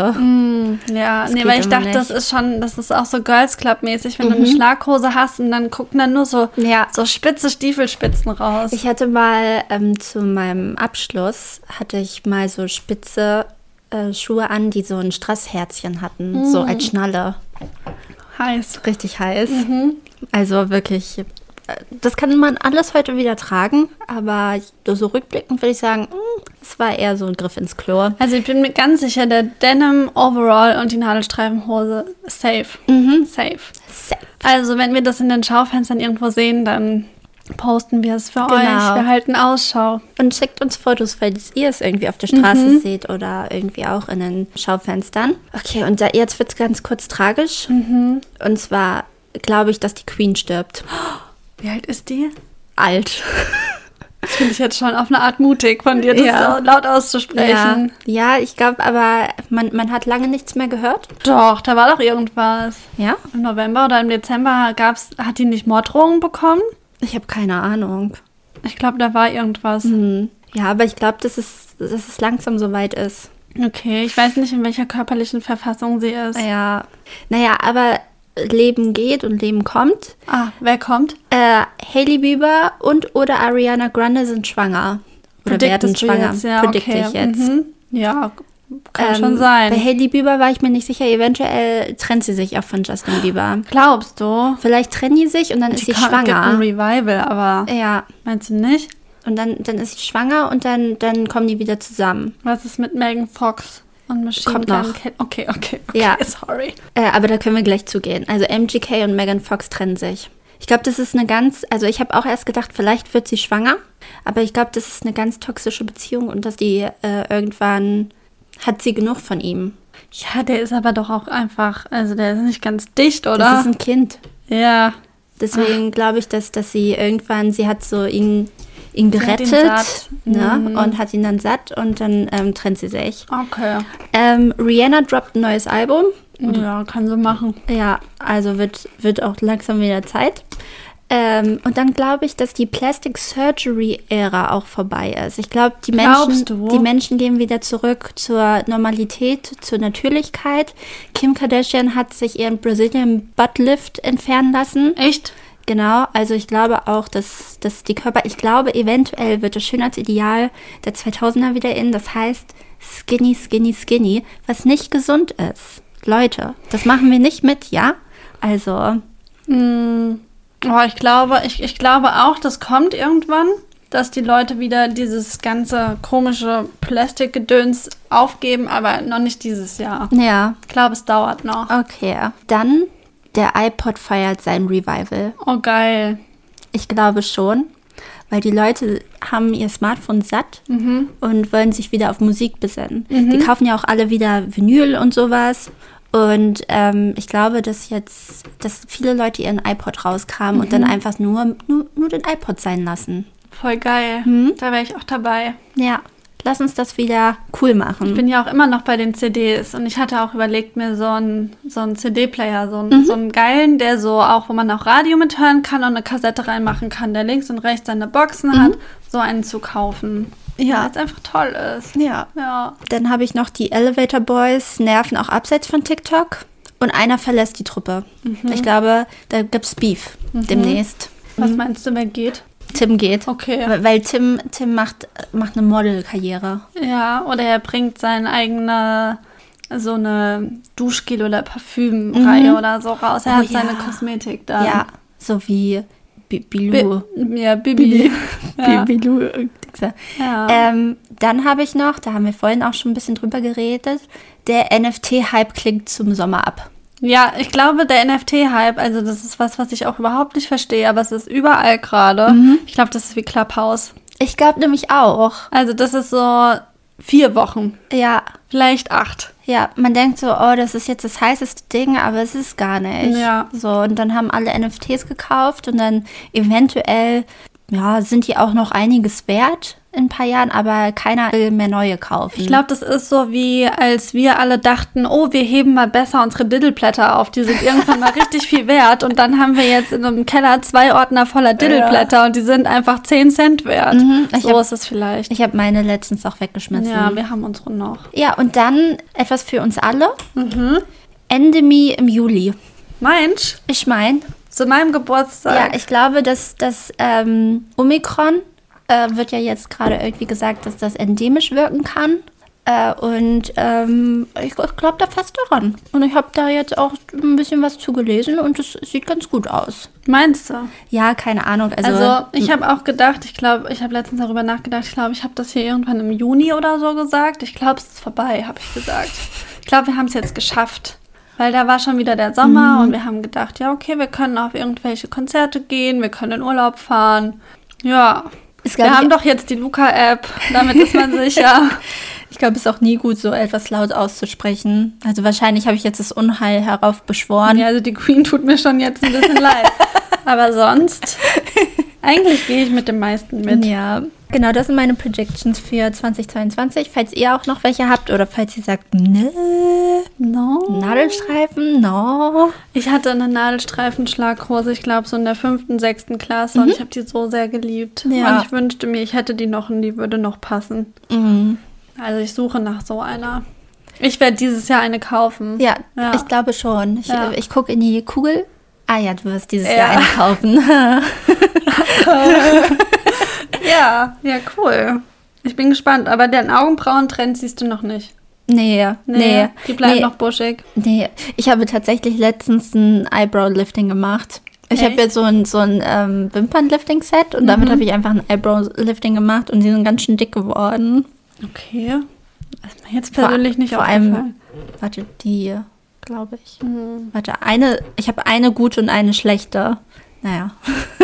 Ja, nee, geht weil ich dachte, das nicht. ist schon, das ist auch so Girls Club mäßig, wenn du eine Schlaghose hast und dann gucken dann nur so, Ja. so spitze Stiefelspitzen raus. Ich hatte mal ähm, zu meinem Abschluss, hatte ich mal so spitze äh, Schuhe an, die so ein Strassherzchen hatten. So als Schnalle. Heiß. Richtig heiß. Also wirklich, das kann man alles heute wieder tragen. Aber so rückblickend würde ich sagen, mm, es war eher so ein Griff ins Klo. Also ich bin mir ganz sicher, der Denim Overall und die Nadelstreifenhose safe. Safe. Safe. Also wenn wir das in den Schaufenstern irgendwo sehen, dann posten wir es für Genau. euch. Wir halten Ausschau. Und schickt uns Fotos, falls ihr es irgendwie auf der Straße seht oder irgendwie auch in den Schaufenstern. Okay, und da, jetzt wird es ganz kurz tragisch. Und zwar glaube ich, dass die Queen stirbt. Wie alt ist die? Alt. Das finde ich jetzt schon auf eine Art mutig von dir, das Ja. so laut auszusprechen. ja ich glaube, aber man, man hat lange nichts mehr gehört. Doch, da war doch irgendwas. Ja? Im November oder im Dezember gab's, hat die nicht Morddrohungen bekommen? Ich habe keine Ahnung. Ich glaube, da war irgendwas. Hm. Ja, aber ich glaube, dass es, dass es langsam soweit ist. Okay, ich weiß nicht, in welcher körperlichen Verfassung sie ist. Ja. Naja, aber Leben geht und Leben kommt. Ah, wer kommt? Äh, Hailey Bieber und oder Ariana Grande sind schwanger. Oder werden Prediktest du schwanger. jetzt? Ja, Predikte okay. ich jetzt. Mhm. Ja, kann Ähm, schon sein. Bei Hailey Bieber war ich mir nicht sicher. Eventuell trennt sie sich auch von Justin Bieber. Glaubst du? Vielleicht trennen die sich und dann ist sie kann- gibt ein schwanger. Revival, aber Ja. meinst du nicht? Und dann, dann ist sie schwanger und dann, dann kommen die wieder zusammen. Was ist mit Megan Fox und Machine Kommt Gun noch. Okay, okay, okay, Ja. sorry. Äh, aber da können wir gleich zugehen. Also MGK und Megan Fox trennen sich. Ich glaube, das ist eine ganz, also ich habe auch erst gedacht, vielleicht wird sie schwanger, aber ich glaube, das ist eine ganz toxische Beziehung und dass die äh, irgendwann hat sie genug von ihm. Ja, der ist aber doch auch einfach, also der ist nicht ganz dicht, oder? Das ist ein Kind. ja. Deswegen glaube ich, dass, dass sie irgendwann, sie hat so ihn, ihn Sie ihn gerettet satt. ne? Mhm. und hat ihn dann satt und dann ähm, trennt sie sich. Okay. Ähm, Rihanna droppt ein neues Album. Ja, kann so machen. Ja, also wird, wird auch langsam wieder Zeit. Ähm, und dann glaube ich, dass die Plastic Surgery Ära auch vorbei ist. Ich glaube, die Menschen, die Menschen gehen wieder zurück zur Normalität, zur Natürlichkeit. Kim Kardashian hat sich ihren Brazilian Butt Lift entfernen lassen. Echt? Genau, also ich glaube auch, dass, dass die Körper, ich glaube, eventuell wird das Schönheitsideal der 2000er wieder in, das heißt skinny, skinny, skinny, was nicht gesund ist. Leute, das machen wir nicht mit, ja? Also, Mm, Oh, ich glaube, ich, ich glaube auch, das kommt irgendwann, dass die Leute wieder dieses ganze komische Plastikgedöns aufgeben, aber noch nicht dieses Jahr. ja, Ich glaube, es dauert noch. okay. Dann, der iPod feiert sein Revival. Oh, geil. Ich glaube schon, weil die Leute haben ihr Smartphone satt und wollen sich wieder auf Musik besinnen. Die kaufen ja auch alle wieder Vinyl und sowas. Und ähm, ich glaube, dass jetzt, dass viele Leute ihren iPod rauskamen und dann einfach nur, nur, nur den iPod sein lassen. Voll geil. Da wäre ich auch dabei. Ja, lass uns das wieder cool machen. Ich bin ja auch immer noch bei den CDs und ich hatte auch überlegt, mir so einen, so einen CD-Player, so einen, so einen geilen, der so auch, wo man auch Radio mithören kann und eine Kassette reinmachen kann, der links und rechts seine Boxen hat, so einen zu kaufen. Ja. Weil es einfach toll ist. ja. Ja. Dann habe ich noch die Elevator Boys, nerven auch abseits von TikTok. Und einer verlässt die Truppe. Ich glaube, da gibt es Beef demnächst. Was meinst du, wer geht? Tim geht. Okay. Weil- Tim, Tim macht, macht eine Modelkarriere. Ja, oder er bringt seine eigene, so eine Duschgel- oder Parfümreihe oder so raus. Er Oh hat seine ja. Kosmetik da. Ja, so wie Bi- Bilou. Bi ja, Bibi. ja. Bi- Bilou. Ja. Ähm, dann habe ich noch, da haben wir vorhin auch schon ein bisschen drüber geredet, der NFT-Hype klingt zum Sommer ab. Ja, ich glaube, der NFT-Hype, also das ist was, was ich auch überhaupt nicht verstehe, aber es ist überall gerade. Mhm. Ich glaube, das ist wie Clubhouse. Ich glaube nämlich auch. Also das ist so vier Wochen, Ja, vielleicht acht. ja, man denkt so, oh, das ist jetzt das heißeste Ding, aber es ist gar nicht. Ja. So, und dann haben alle NFTs gekauft und dann eventuell, ja, sind die auch noch einiges wert in ein paar Jahren, aber keiner will mehr neue kaufen. Ich glaube, das ist so wie, als wir alle dachten, oh, wir heben mal besser unsere Diddleblätter auf. Die sind irgendwann mal richtig viel wert. Und dann haben wir jetzt in einem Keller zwei Ordner voller Diddleblätter und die sind einfach 10 Cent wert. Mhm, ich so hab- ist es vielleicht. ich habe meine letztens auch weggeschmissen. ja, wir haben unsere noch. Ja, und dann etwas für uns alle. Mhm. Endemie im Juli. Mensch, Ich meine, zu meinem Geburtstag. ja, ich glaube, dass das ähm, Omikron äh, wird ja jetzt gerade irgendwie gesagt, dass das endemisch wirken kann. Äh, und ähm, ich, ich glaube da fest daran. Und ich habe da jetzt auch ein bisschen was zugelesen und es sieht ganz gut aus. Meinst du? Ja, keine Ahnung. Also, Also, ich habe auch gedacht, ich glaube, ich habe letztens darüber nachgedacht, ich glaube, ich habe das hier irgendwann im Juni oder so gesagt. Ich glaube, es ist vorbei, habe ich gesagt. Ich glaube, wir haben es jetzt geschafft. Weil da war schon wieder der Sommer und wir haben gedacht, ja, okay, wir können auf irgendwelche Konzerte gehen, wir können in Urlaub fahren. Ja. Ist, Wir haben doch jetzt die Luca-App, damit ist man sicher. ich glaube, es ist auch nie gut, so etwas laut auszusprechen. Also wahrscheinlich habe ich jetzt das Unheil heraufbeschworen. Ja, also die Queen tut mir schon jetzt ein bisschen leid. Aber sonst, eigentlich gehe ich mit dem meisten mit. Ja, genau, das sind meine Predictions für 2022. Falls ihr auch noch welche habt oder falls ihr sagt, ne, No. Nadelstreifen, no. Ich hatte eine Nadelstreifenschlaghose, ich glaube so in der fünften, sechsten Klasse und ich habe die so sehr geliebt. Ja. Und ich wünschte mir, ich hätte die noch und die würde noch passen. Mhm. Also ich suche nach so einer. Ich werde dieses Jahr eine kaufen. Ja, Ja. ich glaube schon. Ich, Ja. ich gucke in die Kugel. Ah ja, du wirst dieses Ja. Jahr eine kaufen. Ja, ja, cool. Ich bin gespannt, aber den Augenbrauentrend siehst du noch nicht. nee, nee. Die bleiben nee, noch buschig. Nee, ich habe tatsächlich letztens ein Eyebrow-Lifting gemacht. Ich habe jetzt so ein, so ein ähm, Wimpern-Lifting-Set und damit habe ich einfach ein Eyebrow-Lifting gemacht und die sind ganz schön dick geworden. Okay. Das ist mir jetzt persönlich nicht vor allem, warte, die, glaube ich. Mhm. Warte, eine, ich habe eine gute und eine schlechte. Naja,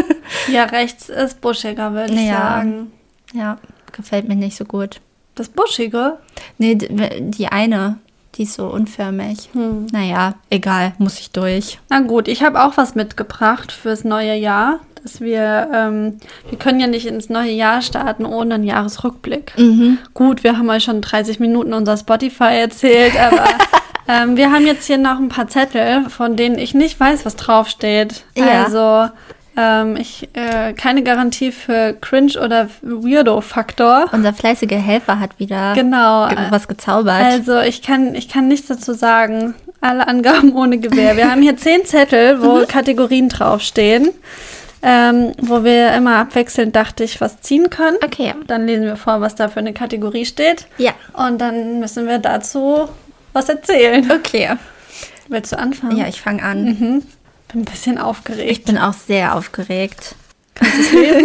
Ja, rechts ist buschiger, würde ich Ja. sagen. ja, gefällt mir nicht so gut. Das Buschige? Nee, die eine, die ist so unförmig. Hm. Naja, egal, muss ich durch. Na gut, ich habe auch was mitgebracht fürs neue Jahr. Dass wir, ähm, wir können ja nicht ins neue Jahr starten ohne einen Jahresrückblick. Mhm. Gut, wir haben euch schon 30 Minuten unser Spotify erzählt, aber ähm, wir haben jetzt hier noch ein paar Zettel, von denen ich nicht weiß, was draufsteht. Ja. Also ähm, ich äh, keine Garantie für Cringe oder Weirdo-Faktor. Unser fleißiger Helfer hat wieder Genau. ge- was gezaubert. Also ich kann, ich kann nichts dazu sagen. Alle Angaben ohne Gewähr. Wir haben hier zehn Zettel, wo Kategorien draufstehen, ähm, wo wir immer abwechselnd, dachte ich, was ziehen können. okay. Dann lesen wir vor, was da für eine Kategorie steht. Ja. Und dann müssen wir dazu was erzählen. Okay. Willst du anfangen? Ja, ich fange an. Mhm. Bin ein bisschen aufgeregt. Ich bin auch sehr aufgeregt.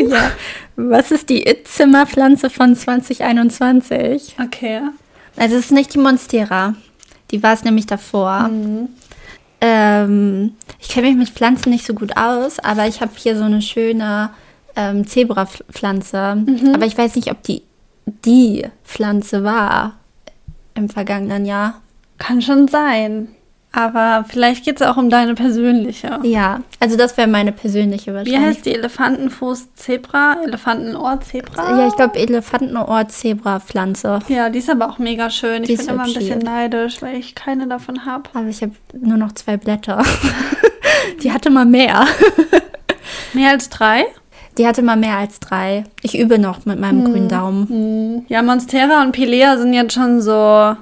Ja. Was ist die It-Zimmerpflanze von 2021? Okay. Also es ist nicht die Monstera. Die war es nämlich davor. Mhm. Ähm, ich kenne mich mit Pflanzen nicht so gut aus, aber ich habe hier so eine schöne ähm, Zebrapflanze. Mhm. Aber ich weiß nicht, ob die die Pflanze war im vergangenen Jahr. Kann schon sein. Aber vielleicht geht es auch um deine persönliche. Ja, also das wäre meine persönliche Wie wahrscheinlich. heißt die Elefantenfuß-Zebra? Elefantenohr-Zebra? Ja, ich glaube Elefantenohr-Zebra-Pflanze. Ja, die ist aber auch mega schön. Die Ich bin immer ein bisschen neidisch, weil ich keine davon habe. Aber ich habe nur noch zwei Blätter. Die hatte mal mehr. Mehr als drei? Die hatte mal mehr als drei. Ich übe noch mit meinem grünen Daumen. Ja, Monstera und Pilea sind jetzt schon so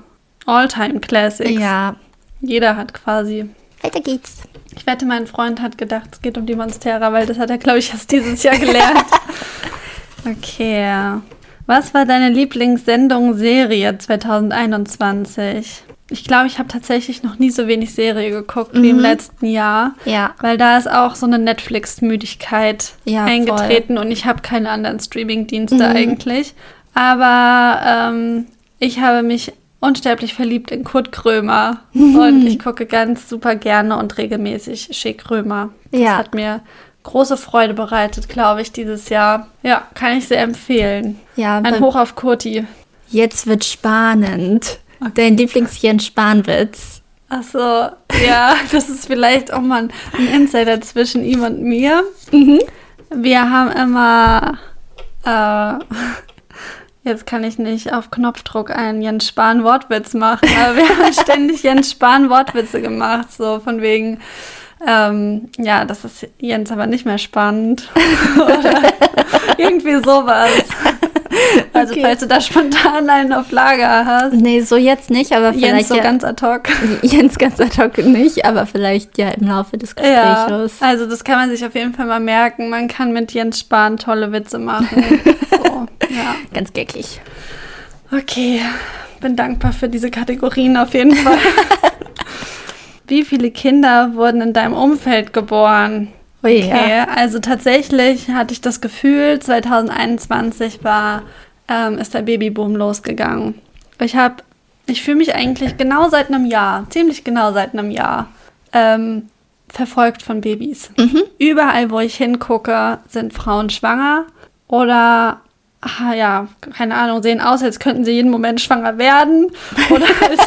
All-Time-Classics. Ja, Jeder hat quasi. weiter geht's. Ich wette, mein Freund hat gedacht, es geht um die Monstera, weil das hat er, glaube ich, erst dieses Jahr gelernt. Okay. Was war deine Lieblingssendung, Serie 2021? Ich glaube, ich habe tatsächlich noch nie so wenig Serie geguckt wie im letzten Jahr. Ja. Weil da ist auch so eine Netflix-Müdigkeit Ja, eingetreten und ich habe keine anderen Streaming-Dienste eigentlich. Aber ähm, ich habe mich unsterblich verliebt in Kurt Krömer und ich gucke ganz super gerne und regelmäßig Schick Krömer. Das Ja. hat mir große Freude bereitet, glaube ich, dieses Jahr. Ja, kann ich sehr empfehlen. Ja, Ein Hoch auf Kurti. Jetzt wird spannend. Dein Lieblings-Jens Spahn-Witz. Ach so, ja, das ist vielleicht auch mal ein Insider zwischen ihm und mir. Wir haben immer, äh, jetzt kann ich nicht auf Knopfdruck einen Jens Spahn Wortwitz machen, aber wir haben ständig Jens Spahn Wortwitze gemacht, so von wegen, ähm, ja, das ist Jens aber nicht mehr spannend. Oder irgendwie sowas. Also, Okay. falls du da spontan einen auf Lager hast. Nee, so jetzt nicht, aber vielleicht Jens so ja, ganz ad hoc. Jens ganz ad hoc nicht, aber vielleicht ja im Laufe des Ja, Gesprächs. also das kann man sich auf jeden Fall mal merken. Man kann mit Jens Spahn tolle Witze machen. so, ja. Ganz geckig. Okay, bin dankbar für diese Kategorien auf jeden Fall. Wie viele Kinder wurden in deinem Umfeld geboren? Okay, also tatsächlich hatte ich das Gefühl, 2021 war, ähm, ist der Babyboom losgegangen. Ich habe, ich fühle mich eigentlich genau seit einem Jahr, ziemlich genau seit einem Jahr, ähm, verfolgt von Babys. Überall, wo ich hingucke, sind Frauen schwanger oder, ah, ja, keine Ahnung, sehen aus, als könnten sie jeden Moment schwanger werden oder als,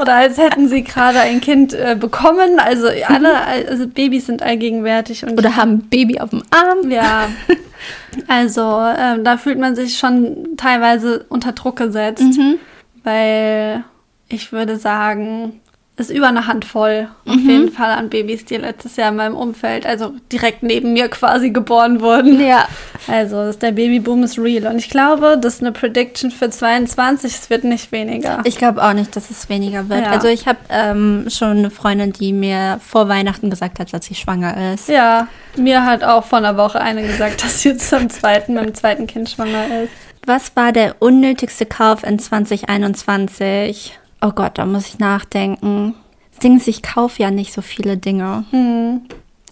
oder als hätten sie gerade ein Kind äh, bekommen. Also alle, also Babys sind allgegenwärtig und Oder haben ein Baby auf dem Arm. ja, also ähm, da fühlt man sich schon teilweise unter Druck gesetzt, Mhm. weil ich würde sagen, ist über eine Handvoll auf Mhm. jeden Fall an Babys, die letztes Jahr in meinem Umfeld, also direkt neben mir quasi geboren wurden. Ja. Also das- der Babyboom ist real und ich glaube, das ist eine Prediction für 22, es wird nicht weniger. Ich glaube auch nicht, dass es weniger wird. Ja. Also ich habe ähm, schon eine Freundin, die mir vor Weihnachten gesagt hat, dass sie schwanger ist. ja, mir hat auch vor einer Woche eine gesagt, dass sie jetzt zum zweiten, mit dem zweiten Kind schwanger ist. Was war der unnötigste Kauf in 2021? Oh Gott, da muss ich nachdenken. Das Ding ist, ich kaufe ja nicht so viele Dinge. Hm.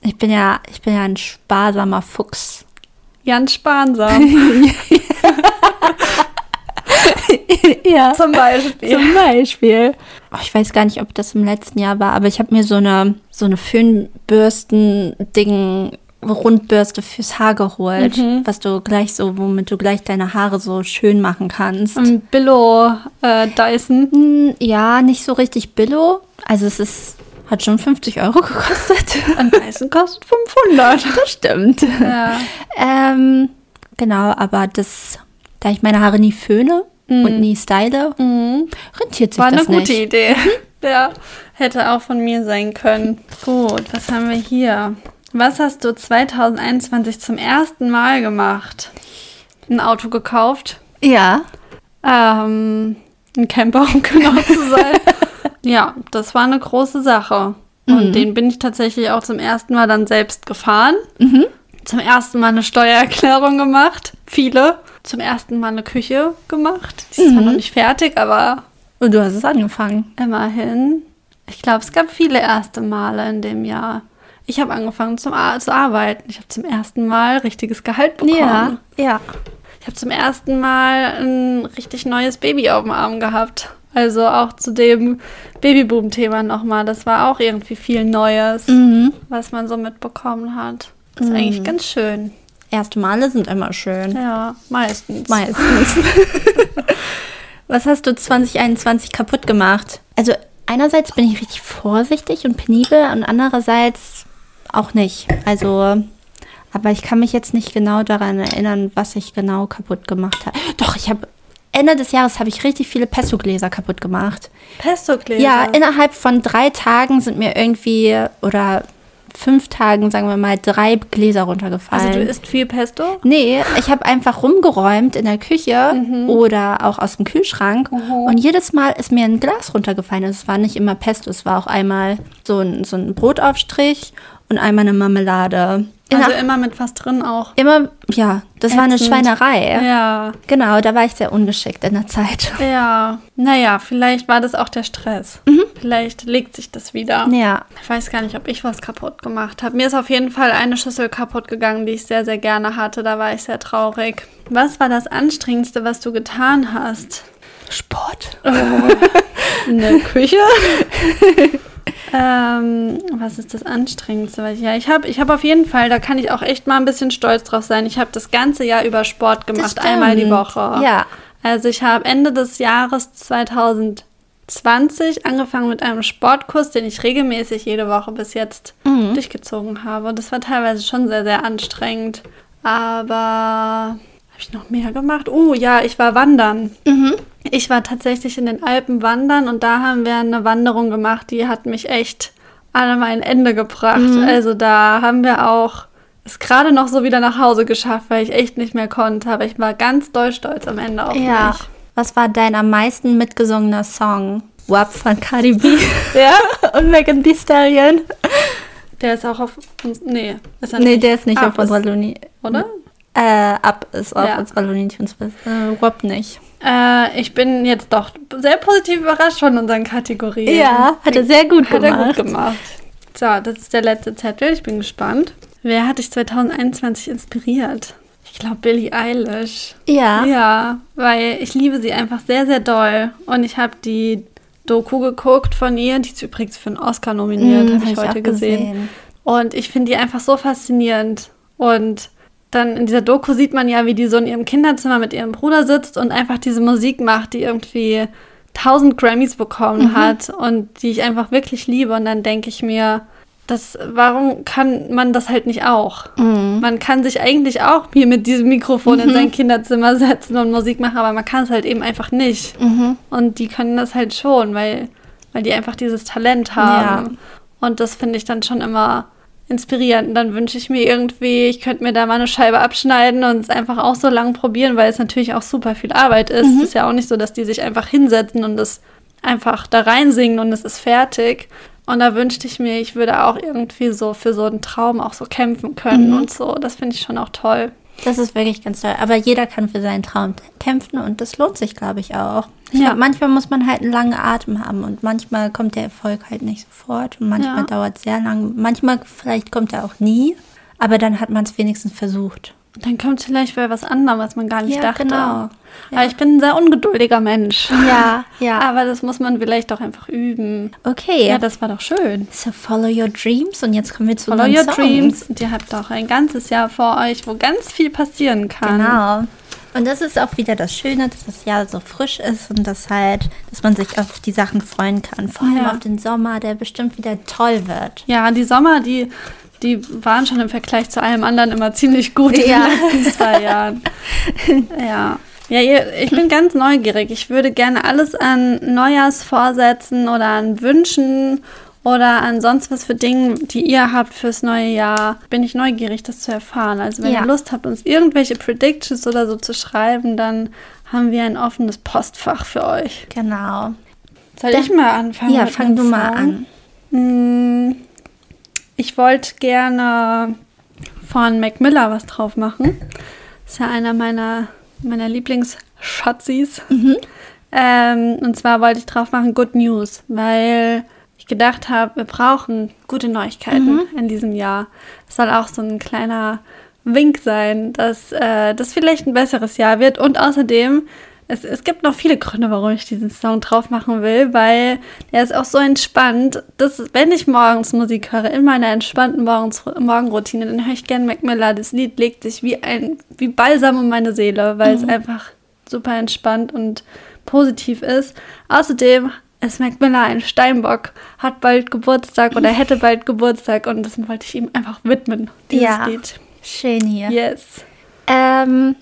Ich bin ja, ich bin ja ein sparsamer Fuchs. Ganz sparsam. ja. Zum Beispiel. Zum Beispiel. Oh, ich weiß gar nicht, ob das im letzten Jahr war, aber ich habe mir so eine, so eine Föhnbürsten-Ding, Rundbürste fürs Haar geholt, was du gleich so, womit du gleich deine Haare so schön machen kannst. Ein Billo äh, Dyson. Hm, Ja, nicht so richtig billo. Also es ist, hat schon 50 Euro gekostet. Ein Dyson kostet 500. das stimmt. Ja. Ähm, genau, aber das, da ich meine Haare nie föhne und nie style, rentiert sich War eine das gute nicht. Idee. Ja, hätte auch von mir sein können. Gut, was haben wir hier? Was hast du 2021 zum ersten Mal gemacht? Ein Auto gekauft? Ja. Ähm, ein Camper, um genau zu sein. ja, das war eine große Sache. Und den bin ich tatsächlich auch zum ersten Mal dann selbst gefahren. Zum ersten Mal eine Steuererklärung gemacht. Viele. Zum ersten Mal eine Küche gemacht. Die ist zwar noch nicht fertig, aber Und du hast es angefangen. immerhin. Ich glaube, es gab viele erste Male in dem Jahr. Ich habe angefangen zum zu arbeiten. Ich habe zum ersten Mal richtiges Gehalt bekommen. Ja, ja. Ich habe zum ersten Mal ein richtig neues Baby auf dem Arm gehabt. Also auch zu dem Babyboom-Thema nochmal. Das war auch irgendwie viel Neues, Mhm. was man so mitbekommen hat. Das ist eigentlich ganz schön. Erste Male sind immer schön. Ja, meistens. Meistens. Was hast du 2021 kaputt gemacht? Also einerseits bin ich richtig vorsichtig und penibel und andererseits auch nicht. Also, aber ich kann mich jetzt nicht genau daran erinnern, was ich genau kaputt gemacht habe. Doch, ich habe Ende des Jahres habe ich richtig viele Pesto-Gläser kaputt gemacht. Pesto-Gläser. Ja, innerhalb von drei Tagen sind mir irgendwie oder fünf Tagen, sagen wir mal, drei Gläser runtergefallen. also du isst viel Pesto? Nee, ich habe einfach rumgeräumt in der Küche oder auch aus dem Kühlschrank und jedes Mal ist mir ein Glas runtergefallen. Es war nicht immer Pesto, es war auch einmal so ein, so ein Brotaufstrich und einmal eine Marmelade. Also immer mit was drin auch. Immer, ja, das war eine Ätzend. Schweinerei. Ja. Genau, da war ich sehr ungeschickt in der Zeit. Ja. Naja, vielleicht war das auch der Stress. Vielleicht legt sich das wieder. Ja. Ich weiß gar nicht, ob ich was kaputt gemacht habe. Mir ist auf jeden Fall eine Schüssel kaputt gegangen, die ich sehr, sehr gerne hatte. Da war ich sehr traurig. Was war das Anstrengendste, was du getan hast? Sport. In der Küche? ähm, was ist das Anstrengendste? Ich- Ja, ich habe ich hab auf jeden Fall, da kann ich auch echt mal ein bisschen stolz drauf sein. Ich habe das ganze Jahr über Sport gemacht, einmal die Woche. Ja. Also ich habe Ende des Jahres 2020 angefangen mit einem Sportkurs, den ich regelmäßig jede Woche bis jetzt Mhm. durchgezogen habe. Das war teilweise schon sehr, sehr anstrengend. Aber habe ich noch mehr gemacht? Oh ja, ich war wandern. Mhm. Ich war tatsächlich in den Alpen wandern und da haben wir eine Wanderung gemacht, die hat mich echt an mein Ende gebracht. Mhm. Also da haben wir auch es gerade noch so wieder nach Hause geschafft, weil ich echt nicht mehr konnte. Aber ich war ganz doll stolz am Ende auf Ja. mich. Was war dein am meisten mitgesungener Song? WAP von Cardi B Ja, und Megan Thee Stallion. der ist auch auf uns. Nee, ist er Nee, der ist nicht Ab auf unserer Looney. Oder? Äh, ab ist auf Ja. unserer Looney Tunes List. Äh, WAP nicht. Äh, ich bin jetzt doch sehr positiv überrascht von unseren Kategorien. Ja, hat er sehr gut Hat er gemacht. gut gemacht. So, das ist der letzte Zettel. Ich bin gespannt. Wer hat dich 2021 inspiriert? Ich glaube Billie Eilish. Ja. Ja, weil ich liebe sie einfach sehr, sehr doll. Und ich habe die Doku geguckt von ihr. Die ist übrigens für einen Oscar nominiert, Mhm, habe ich hab heute auch gesehen. Und ich finde die einfach so faszinierend. Und dann in dieser Doku sieht man ja, wie die so in ihrem Kinderzimmer mit ihrem Bruder sitzt und einfach diese Musik macht, die irgendwie tausend Grammys bekommen hat und die ich einfach wirklich liebe. Und dann denke ich mir, das, warum kann man das halt nicht auch? Mhm. Man kann sich eigentlich auch hier mit diesem Mikrofon in sein Kinderzimmer setzen und Musik machen, aber man kann es halt eben einfach nicht. Mhm. Und die können das halt schon, weil, weil die einfach dieses Talent haben. Und das finde ich dann schon immer inspirierend. Und dann wünsche ich mir irgendwie, ich könnte mir da mal eine Scheibe abschneiden und es einfach auch so lang probieren, weil es natürlich auch super viel Arbeit ist. Es ist ja auch nicht so, dass die sich einfach hinsetzen und es einfach da reinsingen und es ist fertig. Und da wünschte ich mir, ich würde auch irgendwie so für so einen Traum auch so kämpfen können und so. Das finde ich schon auch toll. Das ist wirklich ganz toll. Aber jeder kann für seinen Traum kämpfen und das lohnt sich, glaube ich, auch. Ich Ja. glaub, manchmal muss man halt einen langen Atem haben und manchmal kommt der Erfolg halt nicht sofort und manchmal Ja. dauert es sehr lang. Manchmal vielleicht kommt er auch nie, aber dann hat man es wenigstens versucht. Dann kommt vielleicht bei was anderem, was man gar nicht Ja, dachte. genau. Aber ich bin ein sehr ungeduldiger Mensch. Ja, ja. Aber das muss man vielleicht auch einfach üben. Okay. Ja, das war doch schön. so follow your dreams und jetzt kommen wir zu Follow unseren your Songs. dreams. Und ihr habt auch ein ganzes Jahr vor euch, wo ganz viel passieren kann. Genau. Und das ist auch wieder das Schöne, dass das Jahr so frisch ist und dass halt, dass man sich auf die Sachen freuen kann. Vor allem Ja. auf den Sommer, der bestimmt wieder toll wird. Ja, die Sommer, die, die waren schon im Vergleich zu allem anderen immer ziemlich gut in Ja. den letzten zwei Jahren. ja. Ja, ich bin ganz neugierig. Ich würde gerne alles an Neujahrsvorsätzen oder an Wünschen oder an sonst was für Dinge, die ihr habt fürs neue Jahr, bin ich neugierig, das zu erfahren. Also wenn Ja. ihr Lust habt, uns irgendwelche Predictions oder so zu schreiben, dann haben wir ein offenes Postfach für euch. Genau. Soll Da- ich mal anfangen? Ja, fang du mal Song? an. Mm, Ich wollte gerne von Mac Miller was drauf machen. Ist ja einer meiner, meiner Lieblingsschatzis. Ähm, und zwar wollte ich drauf machen Good News, weil ich gedacht habe, wir brauchen gute Neuigkeiten in diesem Jahr. Es soll auch so ein kleiner Wink sein, dass äh, das vielleicht ein besseres Jahr wird. Und außerdem, es, es gibt noch viele Gründe, warum ich diesen Song drauf machen will, weil er ist auch so entspannt, dass wenn ich morgens Musik höre, in meiner entspannten Morgens Morgenroutine, dann höre ich gerne Mac Miller. Das Lied legt sich wie ein wie Balsam um meine Seele, weil es einfach super entspannt und positiv ist. Außerdem ist Mac Miller ein Steinbock, hat bald Geburtstag oder hätte bald Geburtstag und das wollte ich ihm einfach widmen, dieses Ja. Lied. Schön hier. Yes. Ähm,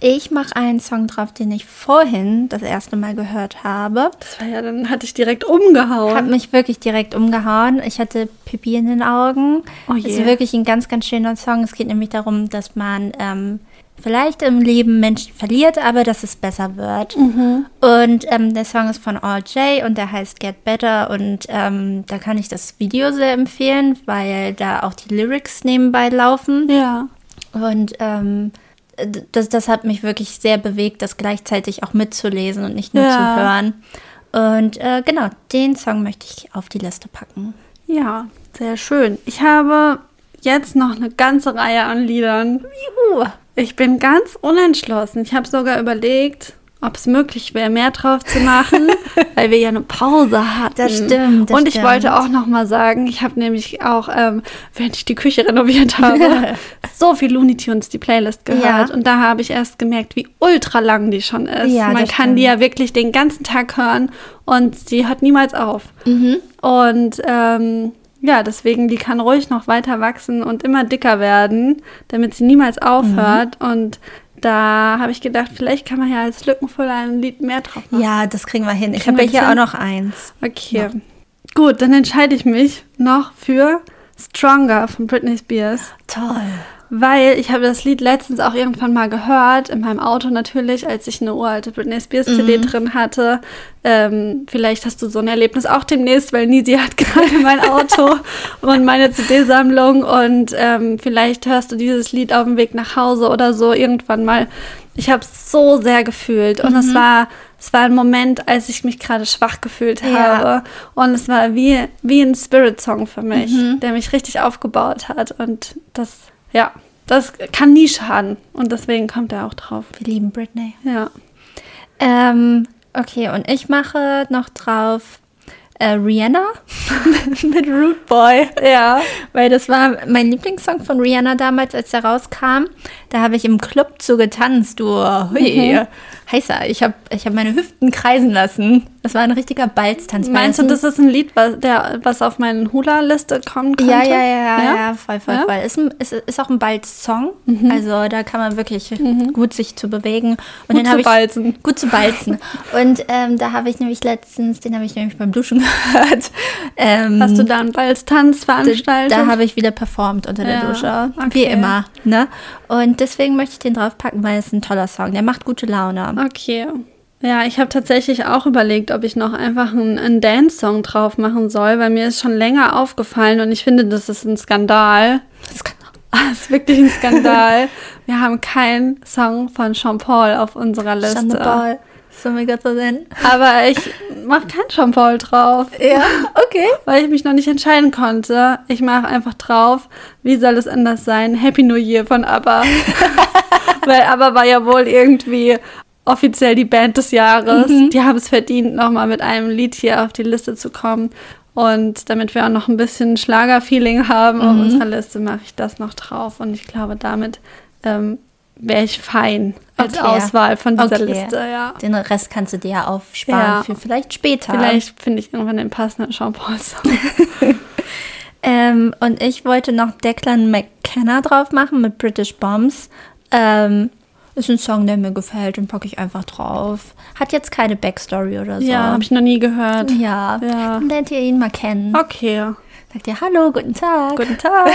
ich mache einen Song drauf, den ich vorhin das erste Mal gehört habe. Das war ja, dann hatte ich direkt umgehauen. Hat mich wirklich direkt umgehauen. Ich hatte Pipi in den Augen. Oh je. ist wirklich ein ganz, ganz schöner Song. Es geht nämlich darum, dass man ähm, vielleicht im Leben Menschen verliert, aber dass es besser wird. Mhm. Und ähm, der Song ist von All J und der heißt Get Better und ähm, da kann ich das Video sehr empfehlen, weil da auch die Lyrics nebenbei laufen. Ja. Und ähm, das, das hat mich wirklich sehr bewegt, das gleichzeitig auch mitzulesen und nicht nur Ja. zu hören. Und äh, genau, den Song möchte ich auf die Liste packen. Ja, sehr schön. Ich habe jetzt noch eine ganze Reihe an Liedern. Juhu. Ich bin ganz unentschlossen. Ich habe sogar überlegt, ob es möglich wäre, mehr drauf zu machen, weil wir ja eine Pause hatten. Das stimmt, das Und ich stimmt. wollte auch noch mal sagen, ich habe nämlich auch, ähm, während ich die Küche renoviert habe, so viel Looney Tunes die Playlist gehört. Ja. Und da habe ich erst gemerkt, wie ultra lang die schon ist. Ja, Man kann die stimmt. ja wirklich den ganzen Tag hören und sie hört niemals auf. Mhm. Und ähm, ja, deswegen, die kann ruhig noch weiter wachsen und immer dicker werden, damit sie niemals aufhört. Mhm. Und da habe ich gedacht, vielleicht kann man ja als Lückenfüller ein Lied mehr drauf machen. Ja, das kriegen wir hin. Ich habe wir hier das auch hin? noch eins. Okay. Gut, dann entscheide ich mich noch für Stronger von Britney Spears. Toll. Weil ich habe das Lied letztens auch irgendwann mal gehört, in meinem Auto natürlich, als ich eine uralte Britney Spears CD drin hatte. Ähm, vielleicht hast du so ein Erlebnis auch demnächst, weil Nisi hat gerade mein Auto und meine CD-Sammlung und ähm, vielleicht hörst du dieses Lied auf dem Weg nach Hause oder so irgendwann mal. Ich habe es so sehr gefühlt. Und es war es war ein Moment, als ich mich gerade schwach gefühlt Ja. habe. Und es war wie wie ein Spirit-Song für mich, der mich richtig aufgebaut hat. Und das ja, das kann nie schaden. Und deswegen kommt er auch drauf. Wir lieben Britney. Ja. Ähm, okay, und ich mache noch drauf äh, Rihanna mit Root Boy. Ja. Weil das war mein Lieblingssong von Rihanna damals, als der rauskam. Da habe ich im Club zu getanzt, du. Hui. Mhm. Heißer, ich habe ich hab meine Hüften kreisen lassen. Das war ein richtiger Balztanz. Meinst du, das ist ein Lied, was, der, was auf meine Hula-Liste kommen könnte? Ja, ja, ja, ja, ja, voll, voll, Ja? Mhm. voll. Ist, ein, ist, ist auch ein Balz-Song. Also da kann man wirklich gut sich zu bewegen. Und Gut zu ich, balzen. Gut zu balzen. Und ähm, da habe ich nämlich letztens, den habe ich nämlich beim Duschen gehört. Ähm, Hast du da einen Balztanz veranstaltet? da habe ich wieder performt unter der Ja, Dusche. okay. Wie immer. Ne? Und deswegen möchte ich den draufpacken, weil es ein toller Song. Der macht gute Laune. Okay. Ja, ich habe tatsächlich auch überlegt, ob ich noch einfach einen, einen Dance-Song drauf machen soll, weil mir ist schon länger aufgefallen und ich finde, das ist ein Skandal. Das kann Das ist wirklich ein Skandal. Wir haben keinen Song von Sean Paul auf unserer Liste. Stand the ball. So mega denn. Aber ich mache kein Sean Paul drauf. Ja, okay. Weil ich mich noch nicht entscheiden konnte. Ich mache einfach drauf, wie soll es anders sein? Happy New Year von ABBA. Weil ABBA war ja wohl irgendwie offiziell die Band des Jahres. Die haben es verdient, nochmal mit einem Lied hier auf die Liste zu kommen. Und damit wir auch noch ein bisschen Schlagerfeeling haben auf unserer Liste, mache ich das noch drauf. Und ich glaube, damit ähm, wäre ich fein als Okay. Auswahl von dieser Okay. Liste. Ja. Den Rest kannst du dir ja aufsparen Ja. für vielleicht später. Vielleicht finde ich irgendwann den passenden Sean Paul-Song. Ähm, und ich wollte noch Declan McKenna drauf machen mit British Bombs. Ähm, ist ein Song, der mir gefällt, den packe ich einfach drauf. Hat jetzt keine Backstory oder so. Ja, habe ich noch nie gehört. ja. Ja. Dann lernt ihr ihn mal kennen. Okay. Sagt ihr Hallo, guten Tag. Guten Tag.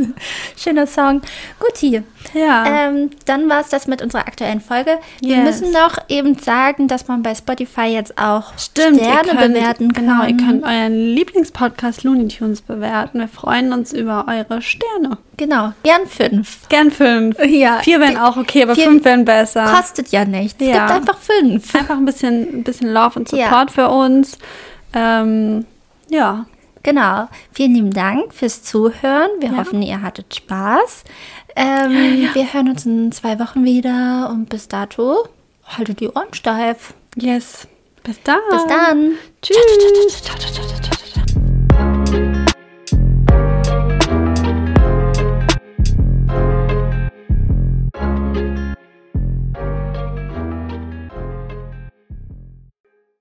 Schöner Song. Guti. Ja. Ähm, dann war es das mit unserer aktuellen Folge. Wir Yes. müssen noch eben sagen, dass man bei Spotify jetzt auch Stimmt, Sterne könnt, bewerten kann. Genau, ihr könnt euren Lieblingspodcast Looney Tunes bewerten. Wir freuen uns über eure Sterne. Genau, gern fünf. Gern fünf. Ja. Vier wären auch okay, aber fünf wären besser. Kostet ja nichts. Es Ja. gibt einfach fünf. Einfach ein bisschen, ein bisschen Love und Ja. Support für uns. Ähm, ja. Genau. Vielen lieben Dank fürs Zuhören. Wir Ja. hoffen, ihr hattet Spaß. Ähm, Wir hören uns in zwei Wochen wieder und bis dato haltet die Ohren steif. Yes. Bis dann. Bis dann. Tschüss.